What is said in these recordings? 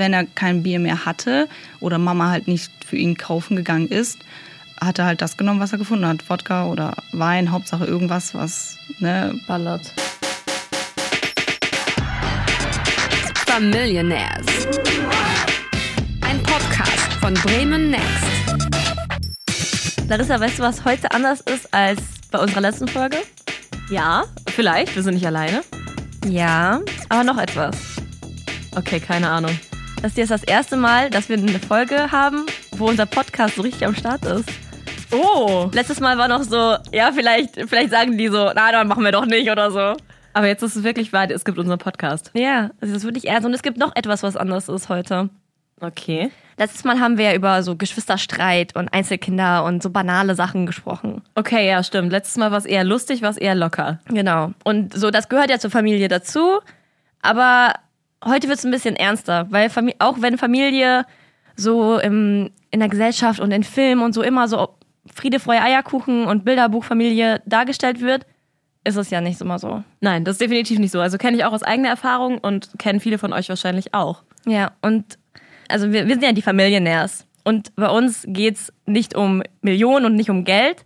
wenn er kein Bier mehr hatte oder Mama halt nicht für ihn kaufen gegangen ist, hat er halt das genommen, was er gefunden hat. Wodka oder Wein, Hauptsache irgendwas, was ne, Ballert. Familionaires. Ein Podcast von Bremen Next. Larissa, weißt du, was heute anders ist als bei unserer letzten Folge? Ja, vielleicht. Wir sind nicht alleine. Ja, aber noch etwas. Okay, keine Ahnung. Das ist das erste Mal, dass wir eine Folge haben, wo unser Podcast so richtig am Start ist. Oh! Letztes Mal war noch so, ja, vielleicht, vielleicht sagen die so, na, dann machen wir doch nicht oder so. Aber jetzt ist es wirklich wahr, es gibt unseren Podcast. Ja, es ist wirklich ernst. Und es gibt noch etwas, was anders ist heute. Okay. Letztes Mal haben wir ja über so Geschwisterstreit und Einzelkinder und so banale Sachen gesprochen. Okay, ja, stimmt. Letztes Mal war es eher lustig, war es eher locker. Genau. Und so, das gehört ja zur Familie dazu. Aber heute wird es ein bisschen ernster, weil Fam auch wenn Familie so im, in der Gesellschaft und in Filmen und so immer so Friede, Freude, Eierkuchen und Bilderbuchfamilie dargestellt wird, ist es ja nicht immer so. Nein, das ist definitiv nicht so. Also kenne ich auch aus eigener Erfahrung und kennen viele von euch wahrscheinlich auch. Ja, und also wir, wir sind ja die Familienärs. Und bei uns geht's nicht um Millionen und nicht um Geld,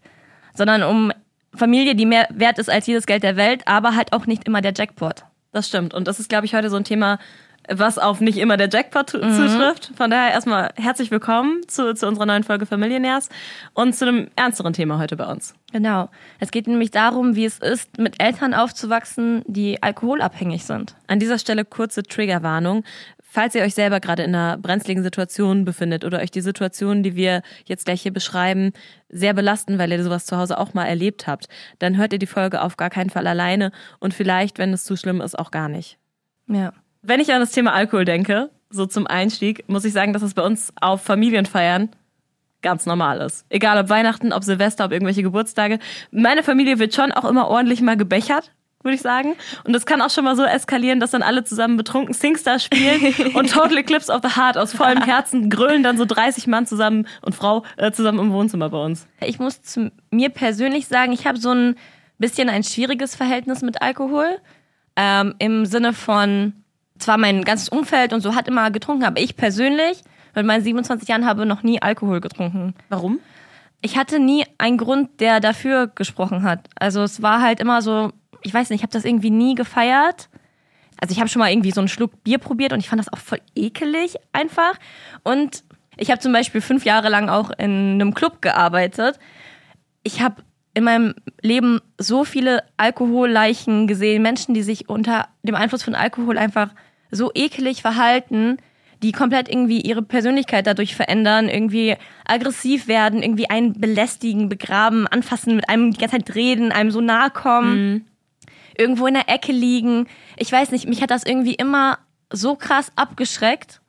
sondern um Familie, die mehr wert ist als jedes Geld der Welt, aber halt auch nicht immer der Jackpot. Das stimmt. Und das ist, glaube ich, heute so ein Thema, was auf nicht immer der Jackpot zu- zutrifft. Von daher erstmal herzlich willkommen zu, zu unserer neuen Folge Familienärs und zu einem ernsteren Thema heute bei uns. Genau. Es geht nämlich darum, wie es ist, mit Eltern aufzuwachsen, die alkoholabhängig sind. An dieser Stelle kurze Triggerwarnung. Falls ihr euch selber gerade in einer brenzligen Situation befindet oder euch die Situation, die wir jetzt gleich hier beschreiben, sehr belasten, weil ihr sowas zu Hause auch mal erlebt habt, dann hört ihr die Folge auf gar keinen Fall alleine und vielleicht, wenn es zu schlimm ist, auch gar nicht. Ja. Wenn ich an das Thema Alkohol denke, so zum Einstieg, muss ich sagen, dass es bei uns auf Familienfeiern ganz normal ist. Egal ob Weihnachten, ob Silvester, ob irgendwelche Geburtstage. Meine Familie wird schon auch immer ordentlich mal gebechert, würde ich sagen. Und das kann auch schon mal so eskalieren, dass dann alle zusammen betrunken Singstar spielen und Total Eclipse of the Heart aus vollem Herzen grölen dann so 30 Mann zusammen und Frau äh, zusammen im Wohnzimmer bei uns. Ich muss zu mir persönlich sagen, ich habe so ein bisschen ein schwieriges Verhältnis mit Alkohol. Ähm, Im Sinne von, zwar mein ganzes Umfeld und so hat immer getrunken, aber ich persönlich mit meinen 27 Jahren habe noch nie Alkohol getrunken. Warum? Ich hatte nie einen Grund, der dafür gesprochen hat. Also es war halt immer so, ich weiß nicht, ich habe das irgendwie nie gefeiert. Also ich habe schon mal irgendwie so einen Schluck Bier probiert und ich fand das auch voll ekelig einfach. Und ich habe zum Beispiel fünf Jahre lang auch in einem Club gearbeitet. Ich habe in meinem Leben so viele Alkoholleichen gesehen, Menschen, die sich unter dem Einfluss von Alkohol einfach so ekelig verhalten, die komplett irgendwie ihre Persönlichkeit dadurch verändern, irgendwie aggressiv werden, irgendwie einen belästigen, begraben, anfassen, mit einem die ganze Zeit reden, einem so nahe kommen, irgendwo in der Ecke liegen. Ich weiß nicht, mich hat das irgendwie immer so krass abgeschreckt,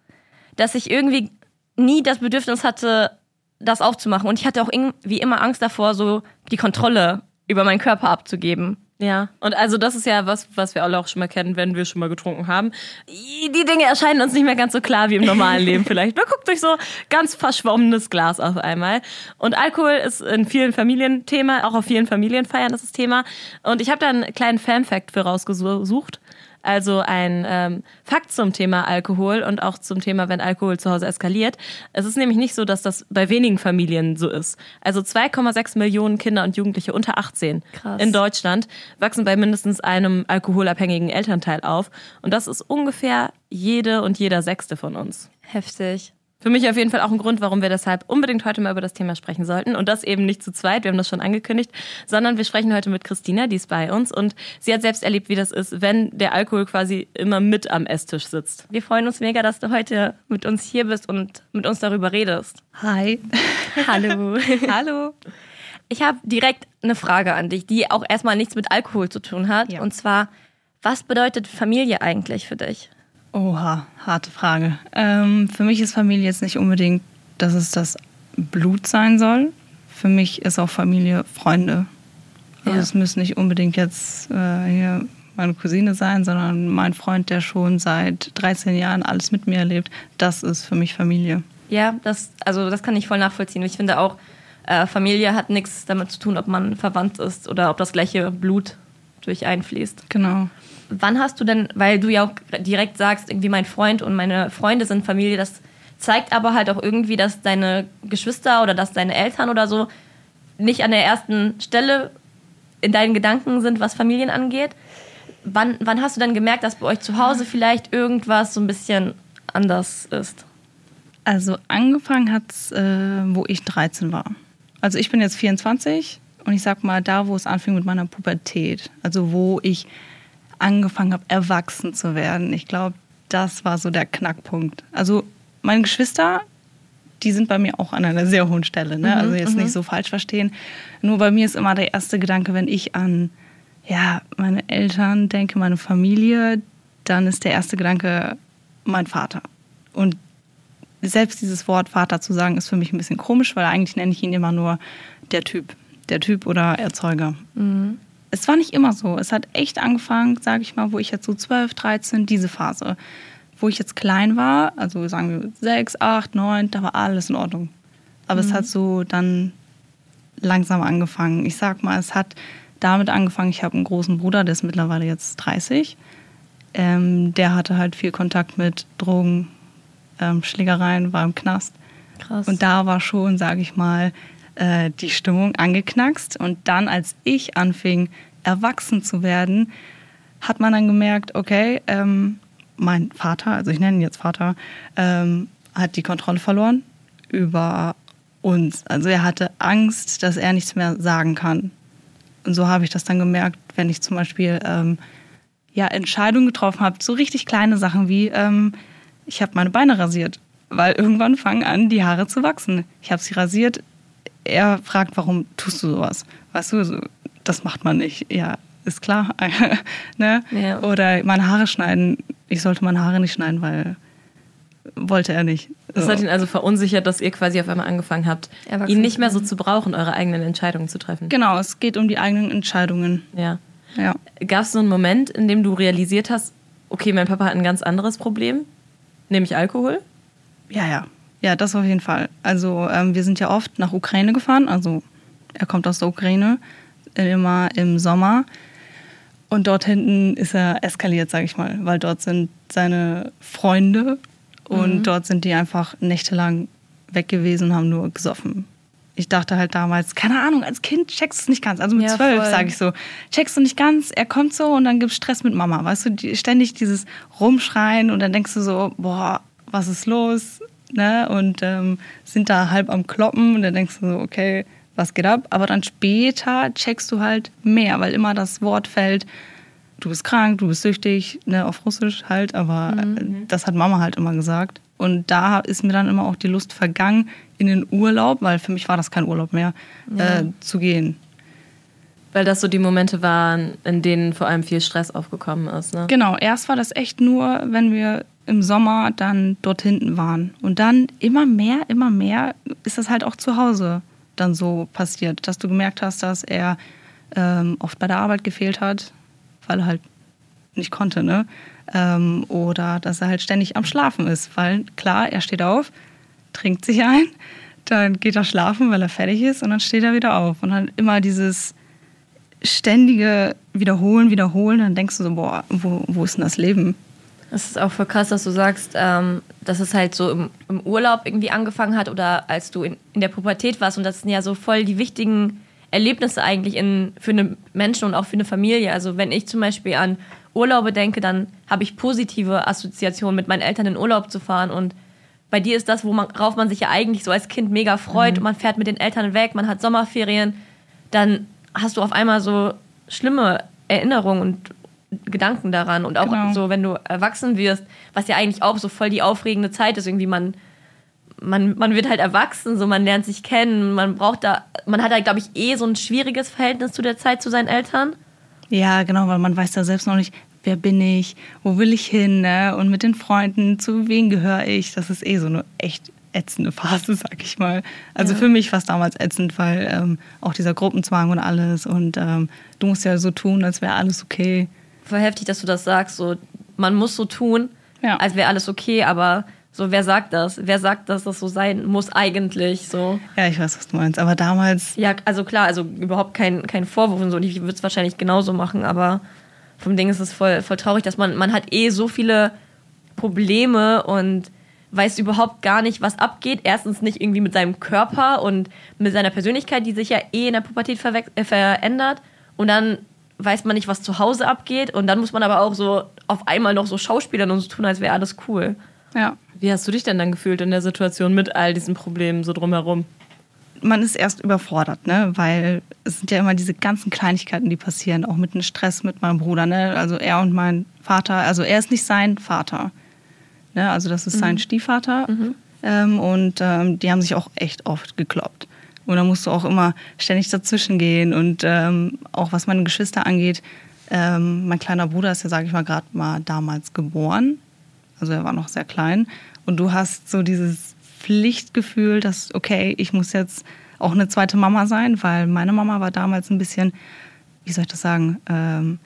dass ich irgendwie nie das Bedürfnis hatte, das aufzumachen. Und ich hatte auch irgendwie immer Angst davor, so die Kontrolle über meinen Körper abzugeben. Ja, und also das ist ja was, was wir alle auch schon mal kennen, wenn wir schon mal getrunken haben. Die Dinge erscheinen uns nicht mehr ganz so klar wie im normalen Leben vielleicht. Man guckt durch so ganz verschwommenes Glas auf einmal. Und Alkohol ist in vielen Familien Thema, auch auf vielen Familienfeiern ist das Thema. Und ich habe da einen kleinen Fan-Fact für rausgesucht. Also ein ähm, Fakt zum Thema Alkohol und auch zum Thema, wenn Alkohol zu Hause eskaliert. Es ist nämlich nicht so, dass das bei wenigen Familien so ist. Also 2,6 Millionen Kinder und Jugendliche unter 18 Krass. in Deutschland wachsen bei mindestens einem alkoholabhängigen Elternteil auf. Und das ist ungefähr jede und jeder Sechste von uns. Heftig. Für mich auf jeden Fall auch ein Grund, warum wir deshalb unbedingt heute mal über das Thema sprechen sollten. Und das eben nicht zu zweit, wir haben das schon angekündigt, sondern wir sprechen heute mit Christina, die ist bei uns. Und sie hat selbst erlebt, wie das ist, wenn der Alkohol quasi immer mit am Esstisch sitzt. Wir freuen uns mega, dass du heute mit uns hier bist und mit uns darüber redest. Hi. Hallo. Hallo. Ich habe direkt eine Frage an dich, die auch erstmal nichts mit Alkohol zu tun hat. Ja. Und zwar, was bedeutet Familie eigentlich für dich? Oha, harte Frage. Ähm, für mich ist Familie jetzt nicht unbedingt, dass es das Blut sein soll. Für mich ist auch Familie Freunde. Also Ja. es müssen nicht unbedingt jetzt äh, hier meine Cousine sein, sondern mein Freund, der schon seit 13 Jahren alles mit mir erlebt. Das ist für mich Familie. Ja, das, also das kann ich voll nachvollziehen. Ich finde auch, äh, Familie hat nichts damit zu tun, ob man verwandt ist oder ob das gleiche Blut durch einfließt. Genau. Wann hast du denn, weil du ja auch direkt sagst, irgendwie mein Freund und meine Freunde sind Familie, das zeigt aber halt auch irgendwie, dass deine Geschwister oder dass deine Eltern oder so nicht an der ersten Stelle in deinen Gedanken sind, was Familien angeht. Wann, wann hast du dann gemerkt, dass bei euch zu Hause vielleicht irgendwas so ein bisschen anders ist? Also angefangen hat es, äh, wo ich 13 war. Also ich bin jetzt 24 und ich sag mal, da, wo es anfing mit meiner Pubertät, also wo ich angefangen habe, erwachsen zu werden. Ich glaube, das war so der Knackpunkt. Also meine Geschwister, die sind bei mir auch an einer sehr hohen Stelle. Ne? also jetzt nicht so falsch verstehen. Nur bei mir ist immer der erste Gedanke, wenn ich an ja, meine Eltern denke, meine Familie, dann ist der erste Gedanke mein Vater. Und selbst dieses Wort Vater zu sagen, ist für mich ein bisschen komisch, weil eigentlich nenne ich ihn immer nur der Typ. Der Typ oder Erzeuger. Es war nicht immer so. Es hat echt angefangen, sage ich mal, wo ich jetzt so 12, 13, diese Phase. Wo ich jetzt klein war, also sagen wir 6, 8, 9, da war alles in Ordnung. Aber es hat so dann langsam angefangen. Ich sag mal, es hat damit angefangen, ich habe einen großen Bruder, der ist mittlerweile jetzt 30. Ähm, der hatte halt viel Kontakt mit Drogen, ähm, Schlägereien, war im Knast. Krass. Und da war schon, sage ich mal, äh, die Stimmung angeknackst. Und dann, als ich anfing, erwachsen zu werden, hat man dann gemerkt, okay, ähm, mein Vater, also ich nenne ihn jetzt Vater, ähm, hat die Kontrolle verloren über uns. Also er hatte Angst, dass er nichts mehr sagen kann. Und so habe ich das dann gemerkt, wenn ich zum Beispiel ähm, ja, Entscheidungen getroffen habe, so richtig kleine Sachen wie, ähm, ich habe meine Beine rasiert, weil irgendwann fangen an, die Haare zu wachsen. Ich habe sie rasiert. Er fragt, warum tust du sowas? Weißt du, so, das macht man nicht. Ja, ist klar. ne? Ja. Oder meine Haare schneiden. Ich sollte meine Haare nicht schneiden, weil wollte er nicht. Das So. hat ihn also verunsichert, dass ihr quasi auf einmal angefangen habt, ihn nicht mehr so zu brauchen, eure eigenen Entscheidungen zu treffen. Genau, es geht um die eigenen Entscheidungen. Ja. Ja. Gab es so einen Moment, in dem du realisiert hast, okay, mein Papa hat ein ganz anderes Problem, nämlich Alkohol? Ja, ja. Ja, das auf jeden Fall. Also ähm, wir sind ja oft nach Ukraine gefahren. Also er kommt aus der Ukraine, immer im Sommer. Und dort hinten ist er eskaliert, sag ich mal, weil dort sind seine Freunde und dort sind die einfach nächtelang weg gewesen und haben nur gesoffen. Ich dachte halt damals, keine Ahnung, als Kind checkst du es nicht ganz. Also mit Ja, zwölf voll. sage ich so, checkst du nicht ganz, er kommt so und dann gibt's Stress mit Mama. Weißt du, die, ständig dieses Rumschreien und dann denkst du so, boah, was ist los? Ne? Und ähm, sind da halb am Kloppen und dann denkst du so, okay, was geht ab? Aber dann später checkst du halt mehr, weil immer das Wort fällt, du bist krank, du bist süchtig, ne, auf Russisch halt, aber äh, das hat Mama halt immer gesagt. Und da ist mir dann immer auch die Lust vergangen, in den Urlaub, weil für mich war das kein Urlaub mehr, äh, zu gehen. Weil das so die Momente waren, in denen vor allem viel Stress aufgekommen ist. Ne? Genau, erst war das echt nur, wenn wir im Sommer dann dort hinten waren. Und dann immer mehr, immer mehr ist das halt auch zu Hause dann so passiert, dass du gemerkt hast, dass er ähm, oft bei der Arbeit gefehlt hat, weil er halt nicht konnte, ne? Ähm, oder dass er halt ständig am Schlafen ist, weil klar, er steht auf, trinkt sich ein, dann geht er schlafen, weil er fertig ist und dann steht er wieder auf. Und dann immer dieses ständige Wiederholen, Wiederholen, dann denkst du so, boah, wo, wo ist denn das Leben? Es ist auch voll krass, dass du sagst, ähm, dass es halt so im, im Urlaub irgendwie angefangen hat oder als du in, in der Pubertät warst. Und das sind ja so voll die wichtigen Erlebnisse eigentlich in, für einen Menschen und auch für eine Familie. Also wenn ich zum Beispiel an Urlaube denke, dann habe ich positive Assoziationen mit meinen Eltern in Urlaub zu fahren. Und bei dir ist das, worauf man sich ja eigentlich so als Kind mega freut. Und man fährt mit den Eltern weg, man hat Sommerferien. Dann hast du auf einmal so schlimme Erinnerungen und Gedanken daran. Und auch Genau. so, wenn du erwachsen wirst, was ja eigentlich auch so voll die aufregende Zeit ist, irgendwie man, man, man wird halt erwachsen, so man lernt sich kennen, man braucht da, man hat halt, glaube ich, eh so ein schwieriges Verhältnis zu der Zeit zu seinen Eltern. Ja, genau, weil man weiß ja selbst noch nicht, wer bin ich, wo will ich hin, ne? Und mit den Freunden, zu wem gehöre ich? Das ist eh so eine echt ätzende Phase, sag ich mal. Also Ja. für mich war es damals ätzend, weil ähm, auch dieser Gruppenzwang und alles und ähm, du musst ja so tun, als wäre alles okay. Voll heftig, dass du das sagst, so man muss so tun, Ja. als wäre alles okay, aber so wer sagt das? Wer sagt, dass das so sein muss eigentlich so? Ja, ich weiß, was du meinst. Aber damals, Ja, also klar, also überhaupt kein, kein Vorwurf und so. Und ich würde es wahrscheinlich genauso machen, aber vom Ding ist es voll, voll traurig, dass man, man hat eh so viele Probleme und weiß überhaupt gar nicht, was abgeht. Erstens nicht irgendwie mit seinem Körper und mit seiner Persönlichkeit, die sich ja eh in der Pubertät äh, verändert. Und dann weiß man nicht, was zu Hause abgeht. Und dann muss man aber auch so auf einmal noch so schauspielern und so tun, als wäre alles cool. Ja. Wie hast du dich denn dann gefühlt in der Situation mit all diesen Problemen so drumherum? man ist erst überfordert, ne? weil es sind ja immer diese ganzen Kleinigkeiten, die passieren, auch mit dem Stress mit meinem Bruder. Ne? Also er und mein Vater, also er ist nicht sein Vater. Ne? Also das ist sein Stiefvater. Ähm, und ähm, die haben sich auch echt oft gekloppt. Und da musst du auch immer ständig dazwischen gehen. Und ähm, auch was meine Geschwister angeht, ähm, mein kleiner Bruder ist ja, sage ich mal, gerade mal damals geboren. Also er war noch sehr klein. Und du hast so dieses Pflichtgefühl, dass, okay, ich muss jetzt auch eine zweite Mama sein, weil meine Mama war damals ein bisschen, wie soll ich das sagen, ähm,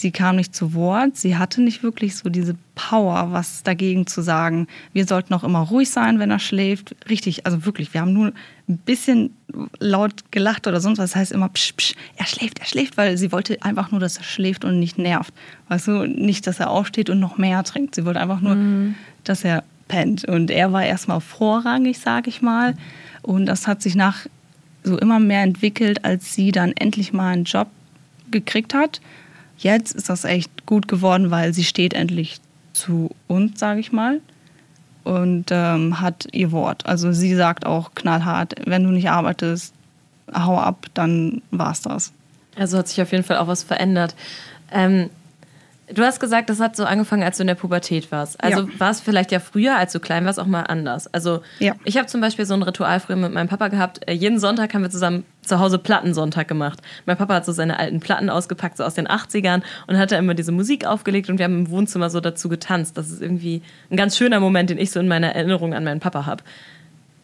sie kam nicht zu Wort, sie hatte nicht wirklich so diese Power, was dagegen zu sagen. Wir sollten auch immer ruhig sein, wenn er schläft. Richtig, also wirklich, wir haben nur ein bisschen laut gelacht oder sonst was. Das heißt immer, psch, psch, er schläft, er schläft, weil sie wollte einfach nur, dass er schläft und nicht nervt. Weißt du, nicht, dass er aufsteht und noch mehr trinkt. Sie wollte einfach nur, dass er pennt. Und er war erstmal vorrangig, sage ich mal. Und das hat sich nach so immer mehr entwickelt, als sie dann endlich mal einen Job gekriegt hat. Jetzt ist das echt gut geworden, weil sie steht endlich zu uns, sage ich mal, und ähm, hat ihr Wort. Also sie sagt auch knallhart, wenn du nicht arbeitest, hau ab, dann war's das. Also hat sich auf jeden Fall auch was verändert. Ähm, du hast gesagt, das hat so angefangen, als du in der Pubertät warst. Also Ja. war es vielleicht ja früher, als du klein warst, auch mal anders. Also Ja. ich habe zum Beispiel so ein Ritual früher mit meinem Papa gehabt. Äh, jeden Sonntag haben wir zusammen zu Hause Plattensonntag gemacht. Mein Papa hat so seine alten Platten ausgepackt, so aus den 80ern und hat da immer diese Musik aufgelegt und wir haben im Wohnzimmer so dazu getanzt. Das ist irgendwie ein ganz schöner Moment, den ich so in meiner Erinnerung an meinen Papa habe.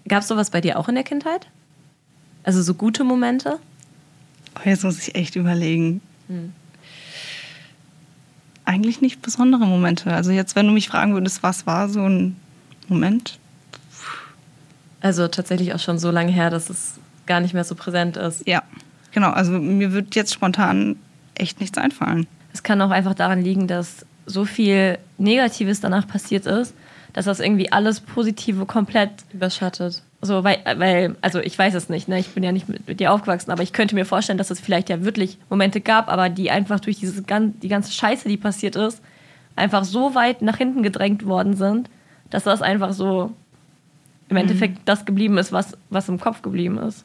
Gab es sowas bei dir auch in der Kindheit? Also so gute Momente? Oh, jetzt muss ich echt überlegen. Eigentlich nicht besondere Momente. Also jetzt, wenn du mich fragen würdest, was war so ein Moment? Also tatsächlich auch schon so lange her, dass es gar nicht mehr so präsent ist. Ja, genau. Also mir wird jetzt spontan echt nichts einfallen. Es kann auch einfach daran liegen, dass so viel Negatives danach passiert ist, dass das irgendwie alles Positive komplett Überschattet. So, weil, weil, also ich weiß es nicht, ne? ich bin ja nicht mit, mit dir aufgewachsen, aber ich könnte mir vorstellen, dass es vielleicht ja wirklich Momente gab, aber die einfach durch dieses, gan- die ganze Scheiße, die passiert ist, einfach so weit nach hinten gedrängt worden sind, dass das einfach so im Endeffekt das geblieben ist, was, was im Kopf geblieben ist.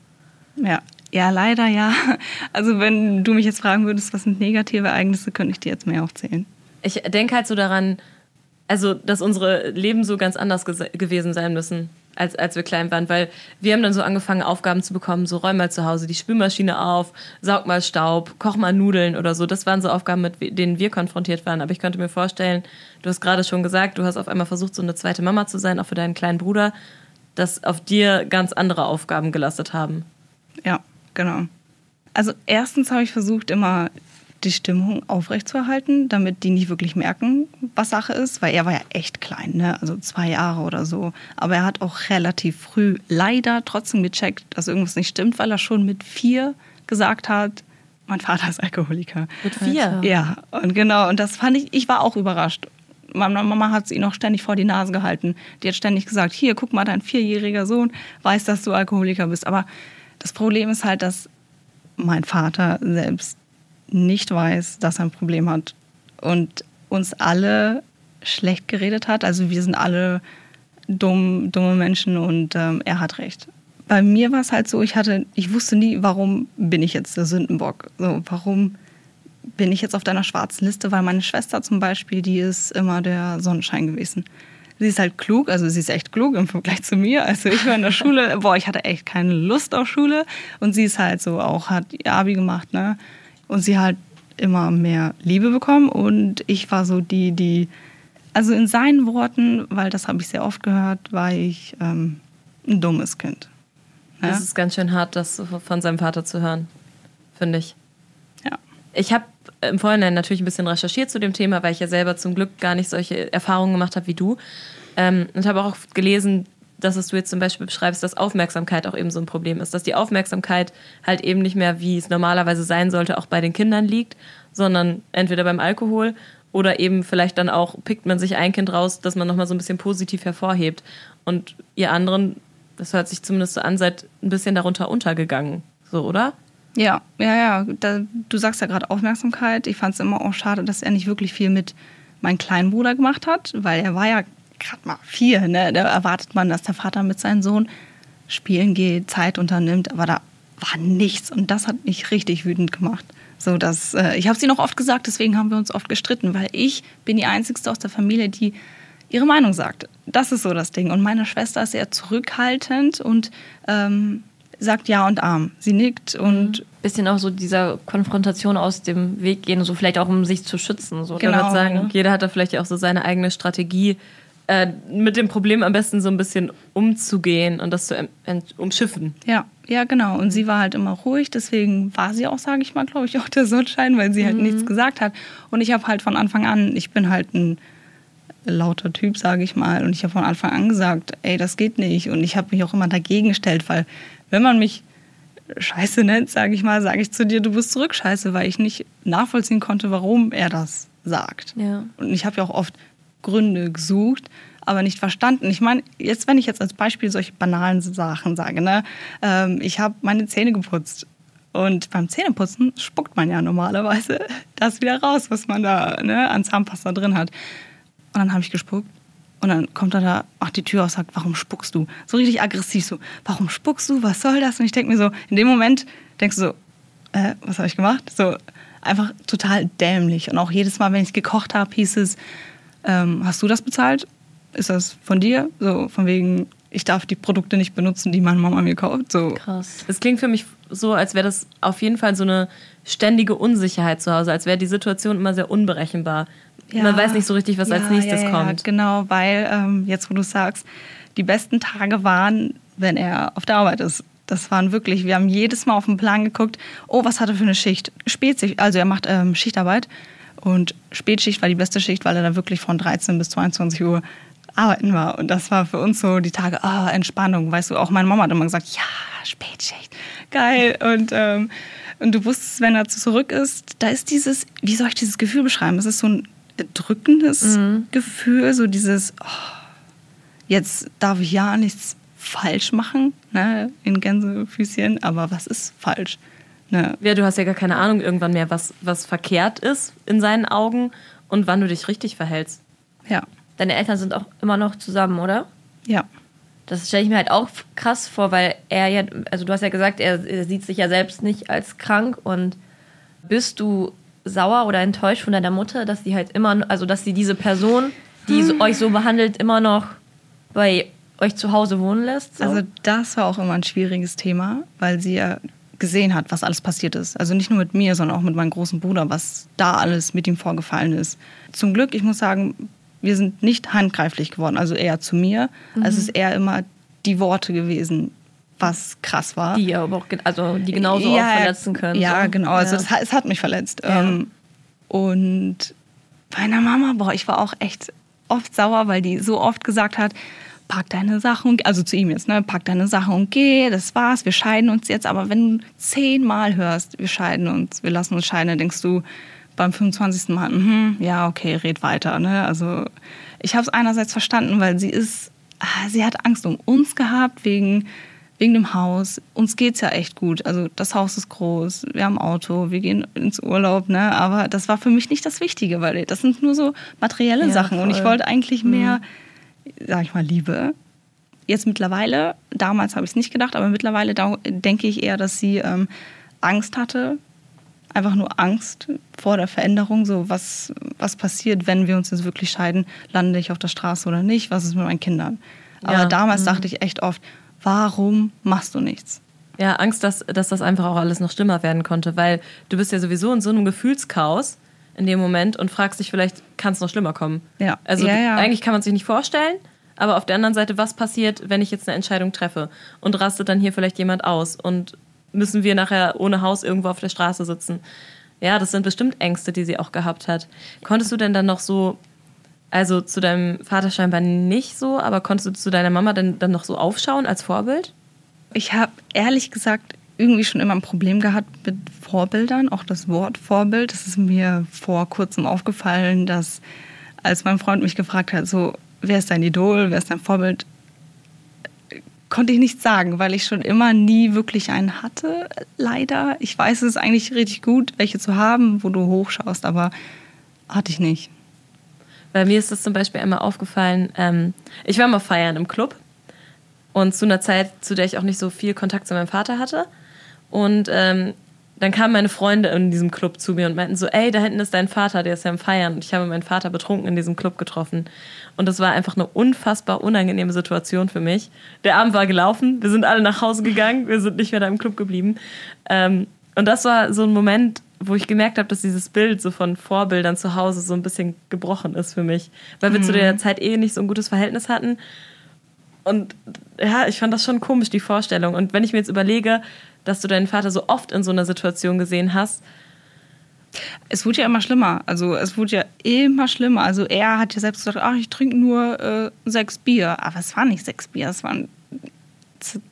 Ja. Ja, leider ja. Also wenn du mich jetzt fragen würdest, was sind negative Ereignisse, könnte ich dir jetzt mehr aufzählen. Ich denke halt so daran, also dass unsere Leben so ganz anders gewesen sein müssen, als, als wir klein waren, weil wir haben dann so angefangen, Aufgaben zu bekommen, so räum mal zu Hause die Spülmaschine auf, saug mal Staub, koch mal Nudeln oder so. Das waren so Aufgaben, mit denen wir konfrontiert waren. Aber ich könnte mir vorstellen, du hast gerade schon gesagt, du hast auf einmal versucht, so eine zweite Mama zu sein, auch für deinen kleinen Bruder, dass auf dir ganz andere Aufgaben gelastet haben. Ja, genau. Also erstens habe ich versucht, immer die Stimmung aufrechtzuerhalten, damit die nicht wirklich merken, was Sache ist, weil er war ja echt klein, ne? also zwei Jahre oder so. Aber er hat auch relativ früh leider trotzdem gecheckt, dass irgendwas nicht stimmt, weil er schon mit vier gesagt hat, mein Vater ist Alkoholiker. Mit vier? Ja, und genau, und das fand ich, ich war auch überrascht. Meine Mama hat es ihn auch ständig vor die Nase gehalten. Die hat ständig gesagt, hier, guck mal, dein vierjähriger Sohn weiß, dass du Alkoholiker bist. Aber das Problem ist halt, dass mein Vater selbst nicht weiß, dass er ein Problem hat und uns alle schlecht geredet hat. Also wir sind alle dumm, dumme Menschen und ähm, er hat recht. Bei mir war es halt so, ich hatte, ich wusste nie, warum bin ich jetzt der Sündenbock? So, warum bin ich jetzt auf deiner schwarzen Liste? Weil meine Schwester zum Beispiel, die ist immer der Sonnenschein gewesen. Sie ist halt klug, also sie ist echt klug im Vergleich zu mir. Also ich war in der Schule, boah, ich hatte echt keine Lust auf Schule. Und sie ist halt so auch, hat ihr Abi gemacht, ne? Und sie hat immer mehr Liebe bekommen. Und ich war so die, die, also in seinen Worten, weil das habe ich sehr oft gehört, war ich ähm, ein dummes Kind. Ne? Das ist ganz schön hart, das von seinem Vater zu hören, finde ich. ja. Ich habe im Vorhinein natürlich ein bisschen recherchiert zu dem Thema, weil ich ja selber zum Glück gar nicht solche Erfahrungen gemacht habe wie du. Ähm, und habe auch gelesen, das, was du jetzt zum Beispiel beschreibst, dass Aufmerksamkeit auch eben so ein Problem ist. Dass die Aufmerksamkeit halt eben nicht mehr, wie es normalerweise sein sollte, auch bei den Kindern liegt, sondern entweder beim Alkohol oder eben vielleicht dann auch pickt man sich ein Kind raus, das man nochmal so ein bisschen positiv hervorhebt. Und ihr anderen, das hört sich zumindest so an, seid ein bisschen darunter untergegangen. So, oder? Ja, ja, ja. Da, du sagst ja gerade Aufmerksamkeit. Ich fand es immer auch schade, dass er nicht wirklich viel mit meinem kleinen Bruder gemacht hat, weil er war ja gerade mal vier. Ne? Da erwartet man, dass der Vater mit seinem Sohn spielen geht, Zeit unternimmt, aber da war nichts und das hat mich richtig wütend gemacht. So, dass, äh, ich habe es ihnen auch oft gesagt, deswegen haben wir uns oft gestritten, weil ich bin die Einzige aus der Familie, die ihre Meinung sagt. Das ist so das Ding. Und meine Schwester ist sehr zurückhaltend und ähm, sagt Ja und Arm. Sie nickt und Bisschen auch so dieser Konfrontation aus dem Weg gehen, so vielleicht auch um sich zu schützen. So. Genau. Würde sagen, ne? jeder hat da vielleicht auch so seine eigene Strategie, äh, mit dem Problem am besten so ein bisschen umzugehen und das zu umschiffen. Ja, ja, genau. Und sie war halt immer ruhig, deswegen war sie auch, sage ich mal, glaube ich, auch der Sonnenschein, weil sie halt nichts gesagt hat. Und ich habe halt von Anfang an, ich bin halt ein lauter Typ, sage ich mal, und ich habe von Anfang an gesagt, ey, das geht nicht. Und ich habe mich auch immer dagegen gestellt, weil wenn man mich Scheiße nennt, sage ich mal, sage ich zu dir, du bist zurück Scheiße, weil ich nicht nachvollziehen konnte, warum er das sagt. Ja. Und ich habe ja auch oft Gründe gesucht, aber nicht verstanden. Ich meine, jetzt, wenn ich jetzt als Beispiel solche banalen Sachen sage, ne, ähm, ich habe meine Zähne geputzt. Und beim Zähneputzen spuckt man ja normalerweise das wieder raus, was man da ne, an Zahnpasta drin hat. Und dann habe ich gespuckt. Und dann kommt er da, macht die Tür auf, sagt, warum spuckst du? So richtig aggressiv, so, warum spuckst du? Was soll das? Und ich denke mir so, in dem Moment denkst du so, äh, was habe ich gemacht? So einfach total dämlich. Und auch jedes Mal, wenn ich gekocht habe, hieß es, ähm, hast du das bezahlt? Ist das von dir? So von wegen, ich darf die Produkte nicht benutzen, die meine Mama mir kauft. So. Krass. Es klingt für mich so, als wäre das auf jeden Fall so eine ständige Unsicherheit zu Hause, als wäre die Situation immer sehr unberechenbar. Man weiß nicht so richtig, was als Ja, nächstes ja, ja, kommt. Genau, weil ähm, jetzt, wo du sagst, die besten Tage waren, wenn er auf der Arbeit ist. Das waren wirklich, wir haben jedes Mal auf den Plan geguckt, oh, was hat er für eine Schicht? Spätschicht, also er macht ähm, Schichtarbeit und Spätschicht war die beste Schicht, weil er da wirklich von 13 bis 22 Uhr arbeiten war. Und das war für uns so die Tage, ah, Entspannung. Weißt du, auch meine Mama hat immer gesagt, ja, Spätschicht, geil. Und, ähm, und du wusstest, wenn er zurück ist, da ist dieses, wie soll ich dieses Gefühl beschreiben? Es ist so ein drückendes Gefühl, so dieses, oh, jetzt darf ich ja nichts falsch machen, ne, in Gänsefüßchen, aber was ist falsch? Ne? Ja, du hast ja gar keine Ahnung irgendwann mehr, was, was verkehrt ist in seinen Augen und wann du dich richtig verhältst. Ja, Deine Eltern sind auch immer noch zusammen, oder? ja. Das stelle ich mir halt auch krass vor, weil er ja, also du hast ja gesagt, er, er sieht sich ja selbst nicht als krank und bist du sauer oder enttäuscht von deiner Mutter, dass sie halt immer, also dass sie diese Person, die so, euch so behandelt, immer noch bei euch zu Hause wohnen lässt? So? Also das war auch immer ein schwieriges Thema, weil sie ja gesehen hat, was alles passiert ist. Also nicht nur mit mir, sondern auch mit meinem großen Bruder, was da alles mit ihm vorgefallen ist. Zum Glück, ich muss sagen, wir sind nicht handgreiflich geworden, also eher zu mir. Also es ist eher immer die Worte gewesen, was krass war. die aber auch, also die genauso auch verletzen können. Ja, so. genau. Also Ja. es, hat- es hat mich verletzt. Ja. Ähm, und bei meiner Mama, boah, ich war auch echt oft sauer, weil die so oft gesagt hat, pack deine Sachen, und, also zu ihm jetzt, ne, pack deine Sachen und geh, das war's, wir scheiden uns jetzt. Aber wenn du zehnmal hörst, wir scheiden uns, wir lassen uns scheiden, dann denkst du beim 25. Mal, mhm, ja, okay, red weiter. Ne? Also ich habe es einerseits verstanden, weil sie ist, ah, sie hat Angst um uns gehabt wegen wegen dem Haus. Uns geht's ja echt gut. Also das Haus ist groß, wir haben ein Auto, wir gehen ins Urlaub, ne? Aber das war für mich nicht das Wichtige, weil das sind nur so materielle Ja, Sachen. Und ich voll. wollte eigentlich mehr, sag ich mal, Liebe. Jetzt mittlerweile, damals habe ich es nicht gedacht, aber mittlerweile denke ich eher, dass sie ähm, Angst hatte. Einfach nur Angst vor der Veränderung, so was, was passiert, wenn wir uns jetzt wirklich scheiden, lande ich auf der Straße oder nicht, was ist mit meinen Kindern. Aber Ja, damals dachte ich echt oft, warum machst du nichts? Ja, Angst, dass, dass das einfach auch alles noch schlimmer werden konnte, weil du bist ja sowieso in so einem Gefühlschaos in dem Moment und fragst dich vielleicht, kann es noch schlimmer kommen? Ja. Also Ja, ja. eigentlich kann man sich nicht vorstellen, aber auf der anderen Seite, was passiert, wenn ich jetzt eine Entscheidung treffe und rastet dann hier vielleicht jemand aus und müssen wir nachher ohne Haus irgendwo auf der Straße sitzen? Ja, das sind bestimmt Ängste, die sie auch gehabt hat. Konntest du denn dann noch so Also zu deinem Vater scheinbar nicht so, aber konntest du zu deiner Mama dann, dann noch so aufschauen als Vorbild? Ich habe ehrlich gesagt irgendwie schon immer ein Problem gehabt mit Vorbildern, auch das Wort Vorbild. Das ist mir vor kurzem aufgefallen, dass als mein Freund mich gefragt hat, so, wer ist dein Idol, wer ist dein Vorbild, konnte ich nicht sagen, weil ich schon immer nie wirklich einen hatte, leider. Ich weiß, es ist eigentlich richtig gut, welche zu haben, wo du hochschaust, aber hatte ich nicht. Bei mir ist das zum Beispiel einmal aufgefallen, ähm, ich war mal feiern im Club und zu einer Zeit, zu der ich auch nicht so viel Kontakt zu meinem Vater hatte. Und ähm, dann kamen meine Freunde in diesem Club zu mir und meinten so, ey, da hinten ist dein Vater, der ist ja im Feiern. Und ich habe meinen Vater betrunken in diesem Club getroffen. Und das war einfach eine unfassbar unangenehme Situation für mich. Der Abend war gelaufen, wir sind alle nach Hause gegangen, wir sind nicht mehr da im Club geblieben. Ähm, und das war so ein Moment, wo ich gemerkt habe, dass dieses Bild so von Vorbildern zu Hause so ein bisschen gebrochen ist für mich. Weil wir mhm. zu der Zeit eh nicht so ein gutes Verhältnis hatten. Und ja, ich fand das schon komisch, die Vorstellung. Und wenn ich mir jetzt überlege, dass du deinen Vater so oft in so einer Situation gesehen hast. Es wurde ja immer schlimmer. Also es wurde ja immer schlimmer. Also er hat ja selbst gesagt, ach, ich trinke nur äh, sechs Bier. Aber es waren nicht sechs Bier, es waren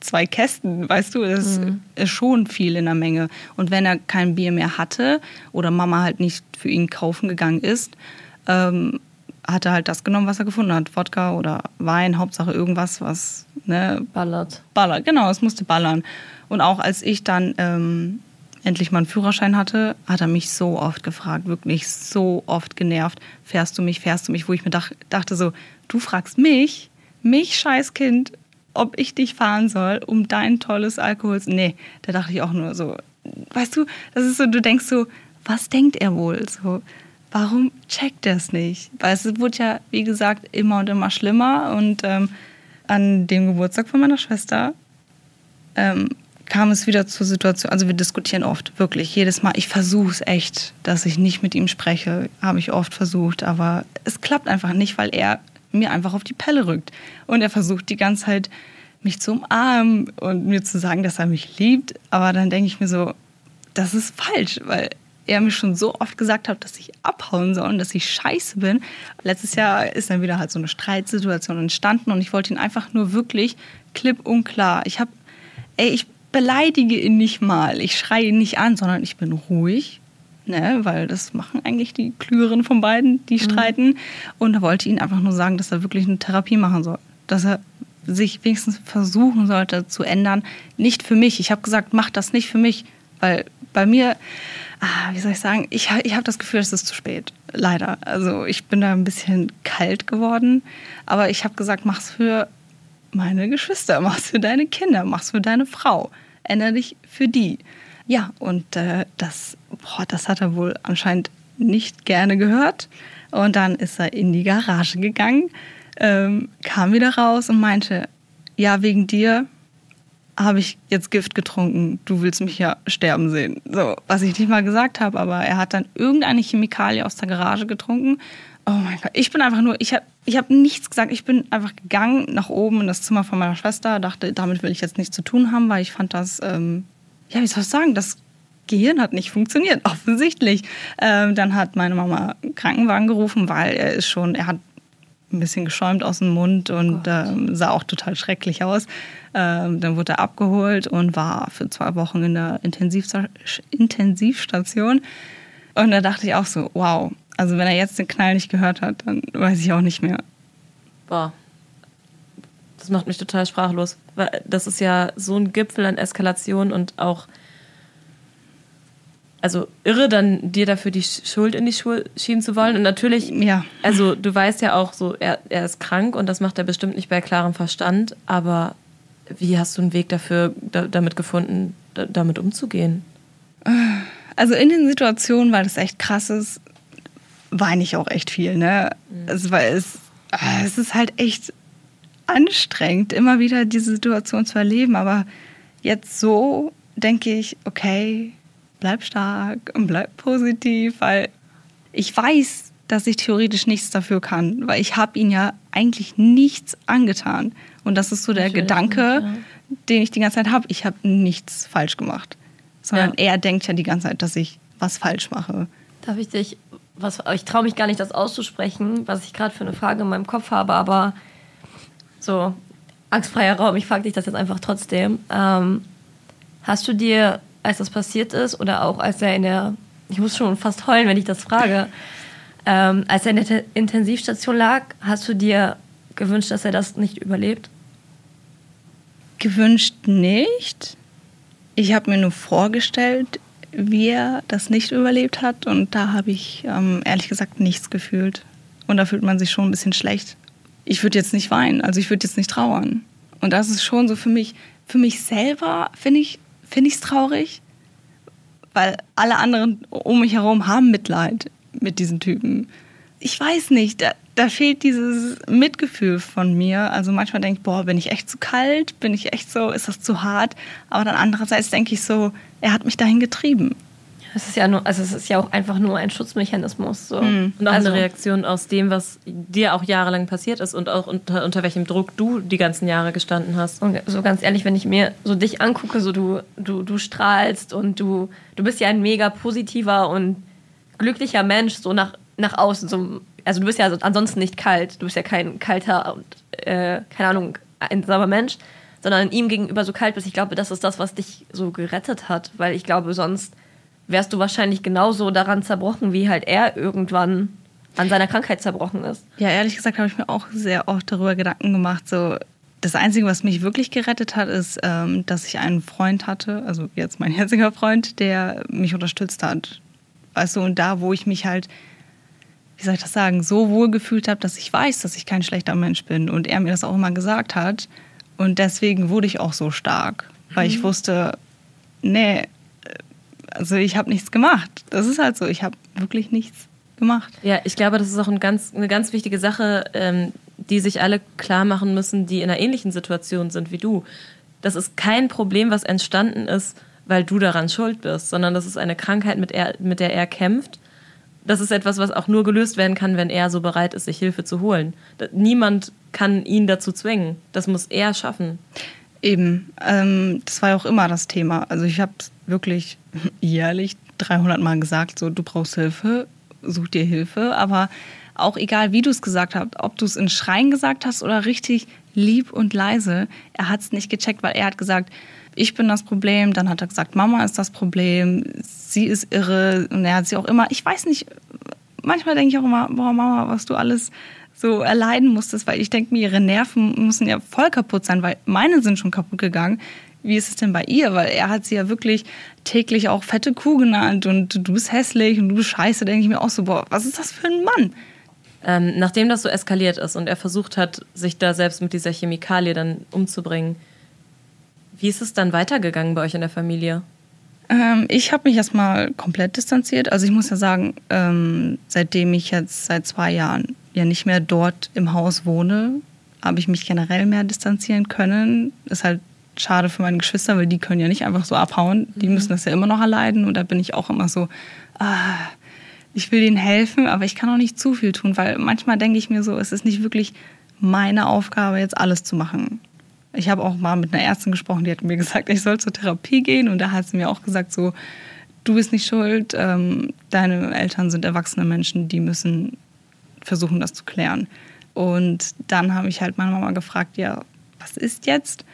zwei Kästen, weißt du, das mhm. ist schon viel in der Menge. Und wenn er kein Bier mehr hatte oder Mama halt nicht für ihn kaufen gegangen ist, ähm, hat er halt das genommen, was er gefunden hat. Wodka oder Wein, Hauptsache irgendwas, was ne, ballert. Ballert, genau, es musste ballern. Und auch als ich dann ähm, endlich mal einen Führerschein hatte, hat er mich so oft gefragt, wirklich so oft genervt, fährst du mich, fährst du mich, wo ich mir dach, dachte so, du fragst mich, mich scheiß Kind, ob ich dich fahren soll, um dein tolles Alkohol. Nee, da dachte ich auch nur so, weißt du, das ist so, du denkst so, was denkt er wohl? So, warum checkt er es nicht? Weil es wurde ja, wie gesagt, immer und immer schlimmer. Und ähm, an dem Geburtstag von meiner Schwester ähm, kam es wieder zur Situation, also wir diskutieren oft, wirklich, jedes Mal. Ich versuche es echt, dass ich nicht mit ihm spreche, habe ich oft versucht, aber es klappt einfach nicht, weil er mir einfach auf die Pelle rückt. Und er versucht die ganze Zeit, mich zu umarmen und mir zu sagen, dass er mich liebt. Aber dann denke ich mir so, das ist falsch, weil er mir schon so oft gesagt hat, dass ich abhauen soll und dass ich scheiße bin. Letztes Jahr ist dann wieder halt so eine Streitsituation entstanden und ich wollte ihn einfach nur wirklich klipp und klar. Ich habe, ey, ich beleidige ihn nicht mal, ich schreie ihn nicht an, sondern ich bin ruhig, ne, weil das machen eigentlich die Klüren von beiden, die mhm. streiten. Und wollte ihm einfach nur sagen, dass er wirklich eine Therapie machen soll. Dass er sich wenigstens versuchen sollte zu ändern. Nicht für mich. Ich habe gesagt, mach das nicht für mich, weil bei mir, ah, wie soll ich sagen, ich, ich habe das Gefühl, es ist zu spät. Leider. Also ich bin da ein bisschen kalt geworden. Aber ich habe gesagt, mach's für meine Geschwister, mach's für deine Kinder, mach's für deine Frau. Ändere dich für die. Ja, und äh, das, boah, das hat er wohl anscheinend nicht gerne gehört. Und dann ist er in die Garage gegangen, ähm, kam wieder raus und meinte, ja, wegen dir habe ich jetzt Gift getrunken, du willst mich ja sterben sehen. So, was ich nicht mal gesagt habe, aber er hat dann irgendeine Chemikalie aus der Garage getrunken Oh mein Gott, ich bin einfach nur, ich habe ich hab nichts gesagt. Ich bin einfach gegangen nach oben in das Zimmer von meiner Schwester, dachte, damit will ich jetzt nichts zu tun haben, weil ich fand das, ähm, ja, wie soll ich sagen, das Gehirn hat nicht funktioniert, offensichtlich. Ähm, dann hat meine Mama einen Krankenwagen gerufen, weil er ist schon, er hat ein bisschen geschäumt aus dem Mund und ähm, sah auch total schrecklich aus. Ähm, dann wurde er abgeholt und war für zwei Wochen in der Intensivstation. Und da dachte ich auch so, wow, also wenn er jetzt den Knall nicht gehört hat, dann weiß ich auch nicht mehr. Boah. Das macht mich total sprachlos. Das ist ja so ein Gipfel an Eskalation und auch, also irre, dann dir dafür die Schuld in die Schuhe schieben zu wollen. Und natürlich, ja. also du weißt ja auch so, er, er ist krank und das macht er bestimmt nicht bei klarem Verstand. Aber wie hast du einen Weg dafür, da, damit gefunden, da, damit umzugehen? Also in den Situationen, weil das echt krass ist, weine ich auch echt viel. Ne? Mhm. Es, weil es, ah, es ist halt echt anstrengend, immer wieder diese Situation zu erleben. Aber jetzt so denke ich, okay, bleib stark und bleib positiv, weil ich weiß, dass ich theoretisch nichts dafür kann, weil ich habe ihn ja eigentlich nichts angetan. Und das ist so der Natürlich Gedanke, nicht, ja. den ich die ganze Zeit habe. Ich habe nichts falsch gemacht. Sondern ja. er denkt ja die ganze Zeit, dass ich was falsch mache. Darf ich dich was, ich traue mich gar nicht, das auszusprechen, was ich gerade für eine Frage in meinem Kopf habe, aber so, angstfreier Raum, ich frage dich das jetzt einfach trotzdem. Ähm, hast du dir, als das passiert ist, oder auch als er in der, ich muss schon fast heulen, wenn ich das frage, ähm, als er in der Intensivstation lag, hast du dir gewünscht, dass er das nicht überlebt? Gewünscht nicht. Ich habe mir nur vorgestellt, wie er das nicht überlebt hat. Und da habe ich ähm, ehrlich gesagt nichts gefühlt. Und da fühlt man sich schon ein bisschen schlecht. Ich würde jetzt nicht weinen, also ich würde jetzt nicht trauern. Und das ist schon so für mich, für mich selber finde ich es find traurig, weil alle anderen um mich herum haben Mitleid mit diesen Typen. Ich weiß nicht, da, da fehlt dieses Mitgefühl von mir. Also manchmal denke ich, boah, bin ich echt zu kalt? Bin ich echt so, ist das zu hart? Aber dann andererseits denke ich so, er hat mich dahin getrieben. Es ist ja nur, also es ist ja auch einfach nur ein Schutzmechanismus. So. Mhm. Und auch also, eine Reaktion aus dem, was dir auch jahrelang passiert ist und auch unter, unter welchem Druck du die ganzen Jahre gestanden hast. Und so ganz ehrlich, wenn ich mir so dich angucke, so du, du, du strahlst und du, du bist ja ein mega positiver und glücklicher Mensch, so nach, nach außen. So, also du bist ja ansonsten nicht kalt, du bist ja kein kalter und, äh, keine Ahnung, einsamer Mensch, sondern ihm gegenüber so kalt bist. Ich glaube, das ist das, was dich so gerettet hat, weil ich glaube, sonst wärst du wahrscheinlich genauso daran zerbrochen, wie halt er irgendwann an seiner Krankheit zerbrochen ist. Ja, ehrlich gesagt habe ich mir auch sehr oft darüber Gedanken gemacht. So, das Einzige, was mich wirklich gerettet hat, ist, ähm, dass ich einen Freund hatte, also jetzt mein jetziger Freund, der mich unterstützt hat. Weißt du, und da, wo ich mich halt wie soll ich das sagen, so wohl gefühlt habe, dass ich weiß, dass ich kein schlechter Mensch bin und er mir das auch immer gesagt hat. Und deswegen wurde ich auch so stark, weil ich wusste, nee, also ich habe nichts gemacht. Das ist halt so, ich habe wirklich nichts gemacht. Ja, ich glaube, das ist auch ein ganz, eine ganz wichtige Sache, ähm, die sich alle klar machen müssen, die in einer ähnlichen Situation sind wie du. Das ist kein Problem, was entstanden ist, weil du daran schuld bist, sondern das ist eine Krankheit, mit, er, mit der er kämpft das ist etwas, was auch nur gelöst werden kann, wenn er so bereit ist, sich Hilfe zu holen. Niemand kann ihn dazu zwingen. Das muss er schaffen. Eben. Ähm, das war ja auch immer das Thema. Also ich habe wirklich jährlich 300 Mal gesagt, so du brauchst Hilfe, such dir Hilfe. Aber auch egal, wie du es gesagt hast, ob du es in Schreien gesagt hast oder richtig lieb und leise, er hat es nicht gecheckt, weil er hat gesagt, ich bin das Problem. Dann hat er gesagt, Mama ist das Problem. Sie ist irre. Und er hat sie auch immer, ich weiß nicht, manchmal denke ich auch immer, boah, Mama, was du alles so erleiden musstest, weil ich denke mir, ihre Nerven müssen ja voll kaputt sein, weil meine sind schon kaputt gegangen. Wie ist es denn bei ihr? Weil er hat sie ja wirklich täglich auch fette Kuh genannt und du bist hässlich und du bist scheiße, denke ich mir auch so, boah, was ist das für ein Mann? Ähm, nachdem das so eskaliert ist und er versucht hat, sich da selbst mit dieser Chemikalie dann umzubringen, wie ist es dann weitergegangen bei euch in der Familie? Ähm, ich habe mich erstmal komplett distanziert. Also ich muss ja sagen, ähm, seitdem ich jetzt seit zwei Jahren ja nicht mehr dort im Haus wohne, habe ich mich generell mehr distanzieren können. Ist halt schade für meine Geschwister, weil die können ja nicht einfach so abhauen. Die mhm. müssen das ja immer noch erleiden. Und da bin ich auch immer so, ah, ich will ihnen helfen, aber ich kann auch nicht zu viel tun, weil manchmal denke ich mir so, es ist nicht wirklich meine Aufgabe, jetzt alles zu machen. Ich habe auch mal mit einer Ärztin gesprochen, die hat mir gesagt, ich soll zur Therapie gehen. Und da hat sie mir auch gesagt, so, du bist nicht schuld, ähm, deine Eltern sind erwachsene Menschen, die müssen versuchen, das zu klären. Und dann habe ich halt meine Mama gefragt, ja, was ist jetzt?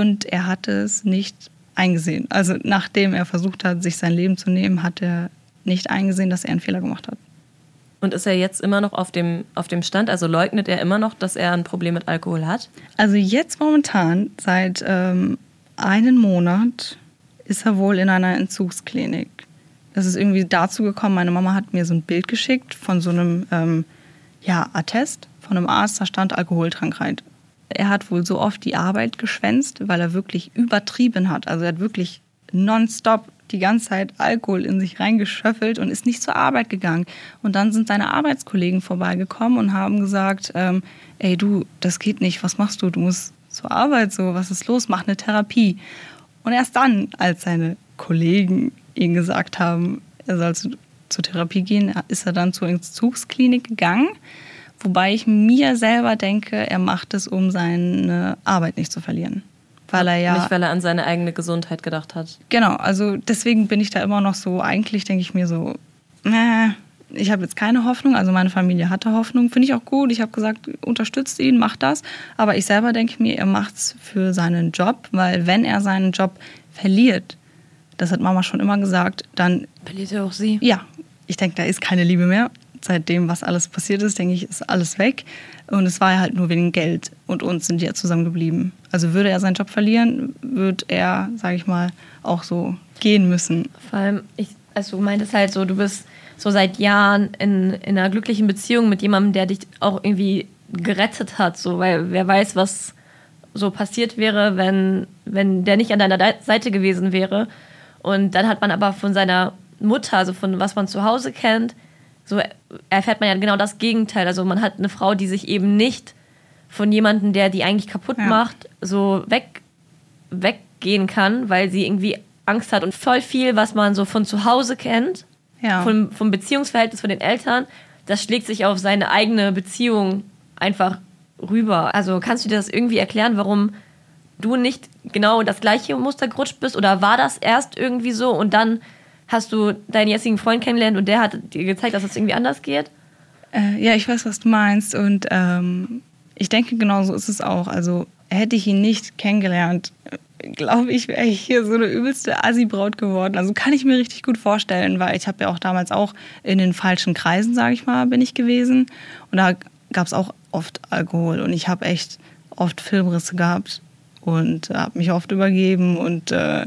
Und er hat es nicht eingesehen. Also nachdem er versucht hat, sich sein Leben zu nehmen, hat er nicht eingesehen, dass er einen Fehler gemacht hat. Und ist er jetzt immer noch auf dem, auf dem Stand? Also leugnet er immer noch, dass er ein Problem mit Alkohol hat? Also jetzt momentan, seit ähm, einem Monat, ist er wohl in einer Entzugsklinik. Das ist irgendwie dazu gekommen, meine Mama hat mir so ein Bild geschickt von so einem ähm, ja, Attest von einem Arzt, da stand Alkoholkrankheit. Er hat wohl so oft die Arbeit geschwänzt, weil er wirklich übertrieben hat. Also er hat wirklich nonstop die ganze Zeit Alkohol in sich reingeschöffelt und ist nicht zur Arbeit gegangen. Und dann sind seine Arbeitskollegen vorbeigekommen und haben gesagt, ähm, ey du, das geht nicht, was machst du? Du musst zur Arbeit so, was ist los? Mach eine Therapie. Und erst dann, als seine Kollegen ihm gesagt haben, er soll zu, zur Therapie gehen, ist er dann zur Entzugsklinik gegangen. Wobei ich mir selber denke, er macht es, um seine Arbeit nicht zu verlieren weil er ja. Nicht, weil er an seine eigene Gesundheit gedacht hat. Genau, also deswegen bin ich da immer noch so, eigentlich denke ich mir so, äh, ich habe jetzt keine Hoffnung, also meine Familie hatte Hoffnung, finde ich auch gut. Ich habe gesagt, unterstützt ihn, macht das. Aber ich selber denke mir, er macht es für seinen Job, weil wenn er seinen Job verliert, das hat Mama schon immer gesagt, dann Verliert er auch sie? ja, ich denke, da ist keine Liebe mehr. Seitdem, was alles passiert ist, denke ich, ist alles weg. Und es war halt nur wegen Geld und uns sind die ja zusammengeblieben. Also würde er seinen Job verlieren, würde er, sage ich mal, auch so gehen müssen. Vor allem, ich, also du meintest halt so, du bist so seit Jahren in, in einer glücklichen Beziehung mit jemandem, der dich auch irgendwie gerettet hat, so, weil wer weiß, was so passiert wäre, wenn, wenn der nicht an deiner Dei- Seite gewesen wäre. Und dann hat man aber von seiner Mutter, also von was man zu Hause kennt, so erfährt man ja genau das Gegenteil. Also man hat eine Frau, die sich eben nicht von jemandem, der die eigentlich kaputt Ja. macht, so weg, weggehen kann, weil sie irgendwie Angst hat und voll viel, was man so von zu Hause kennt, Ja. vom, vom Beziehungsverhältnis von den Eltern, das schlägt sich auf seine eigene Beziehung einfach rüber. Also kannst du dir das irgendwie erklären, warum du nicht genau das gleiche Muster gerutscht bist? Oder war das erst irgendwie so und dann hast du deinen jetzigen Freund kennengelernt und der hat dir gezeigt, dass es irgendwie anders geht? Äh, ja, ich weiß, was du meinst. Und ähm, ich denke, genau so ist es auch. Also hätte ich ihn nicht kennengelernt, glaube ich, wäre ich hier so eine übelste Assi-Braut geworden. Also kann ich mir richtig gut vorstellen, weil ich habe ja auch damals auch in den falschen Kreisen, sage ich mal, bin ich gewesen. Und da gab es auch oft Alkohol. Und ich habe echt oft Filmrisse gehabt und habe mich oft übergeben und äh,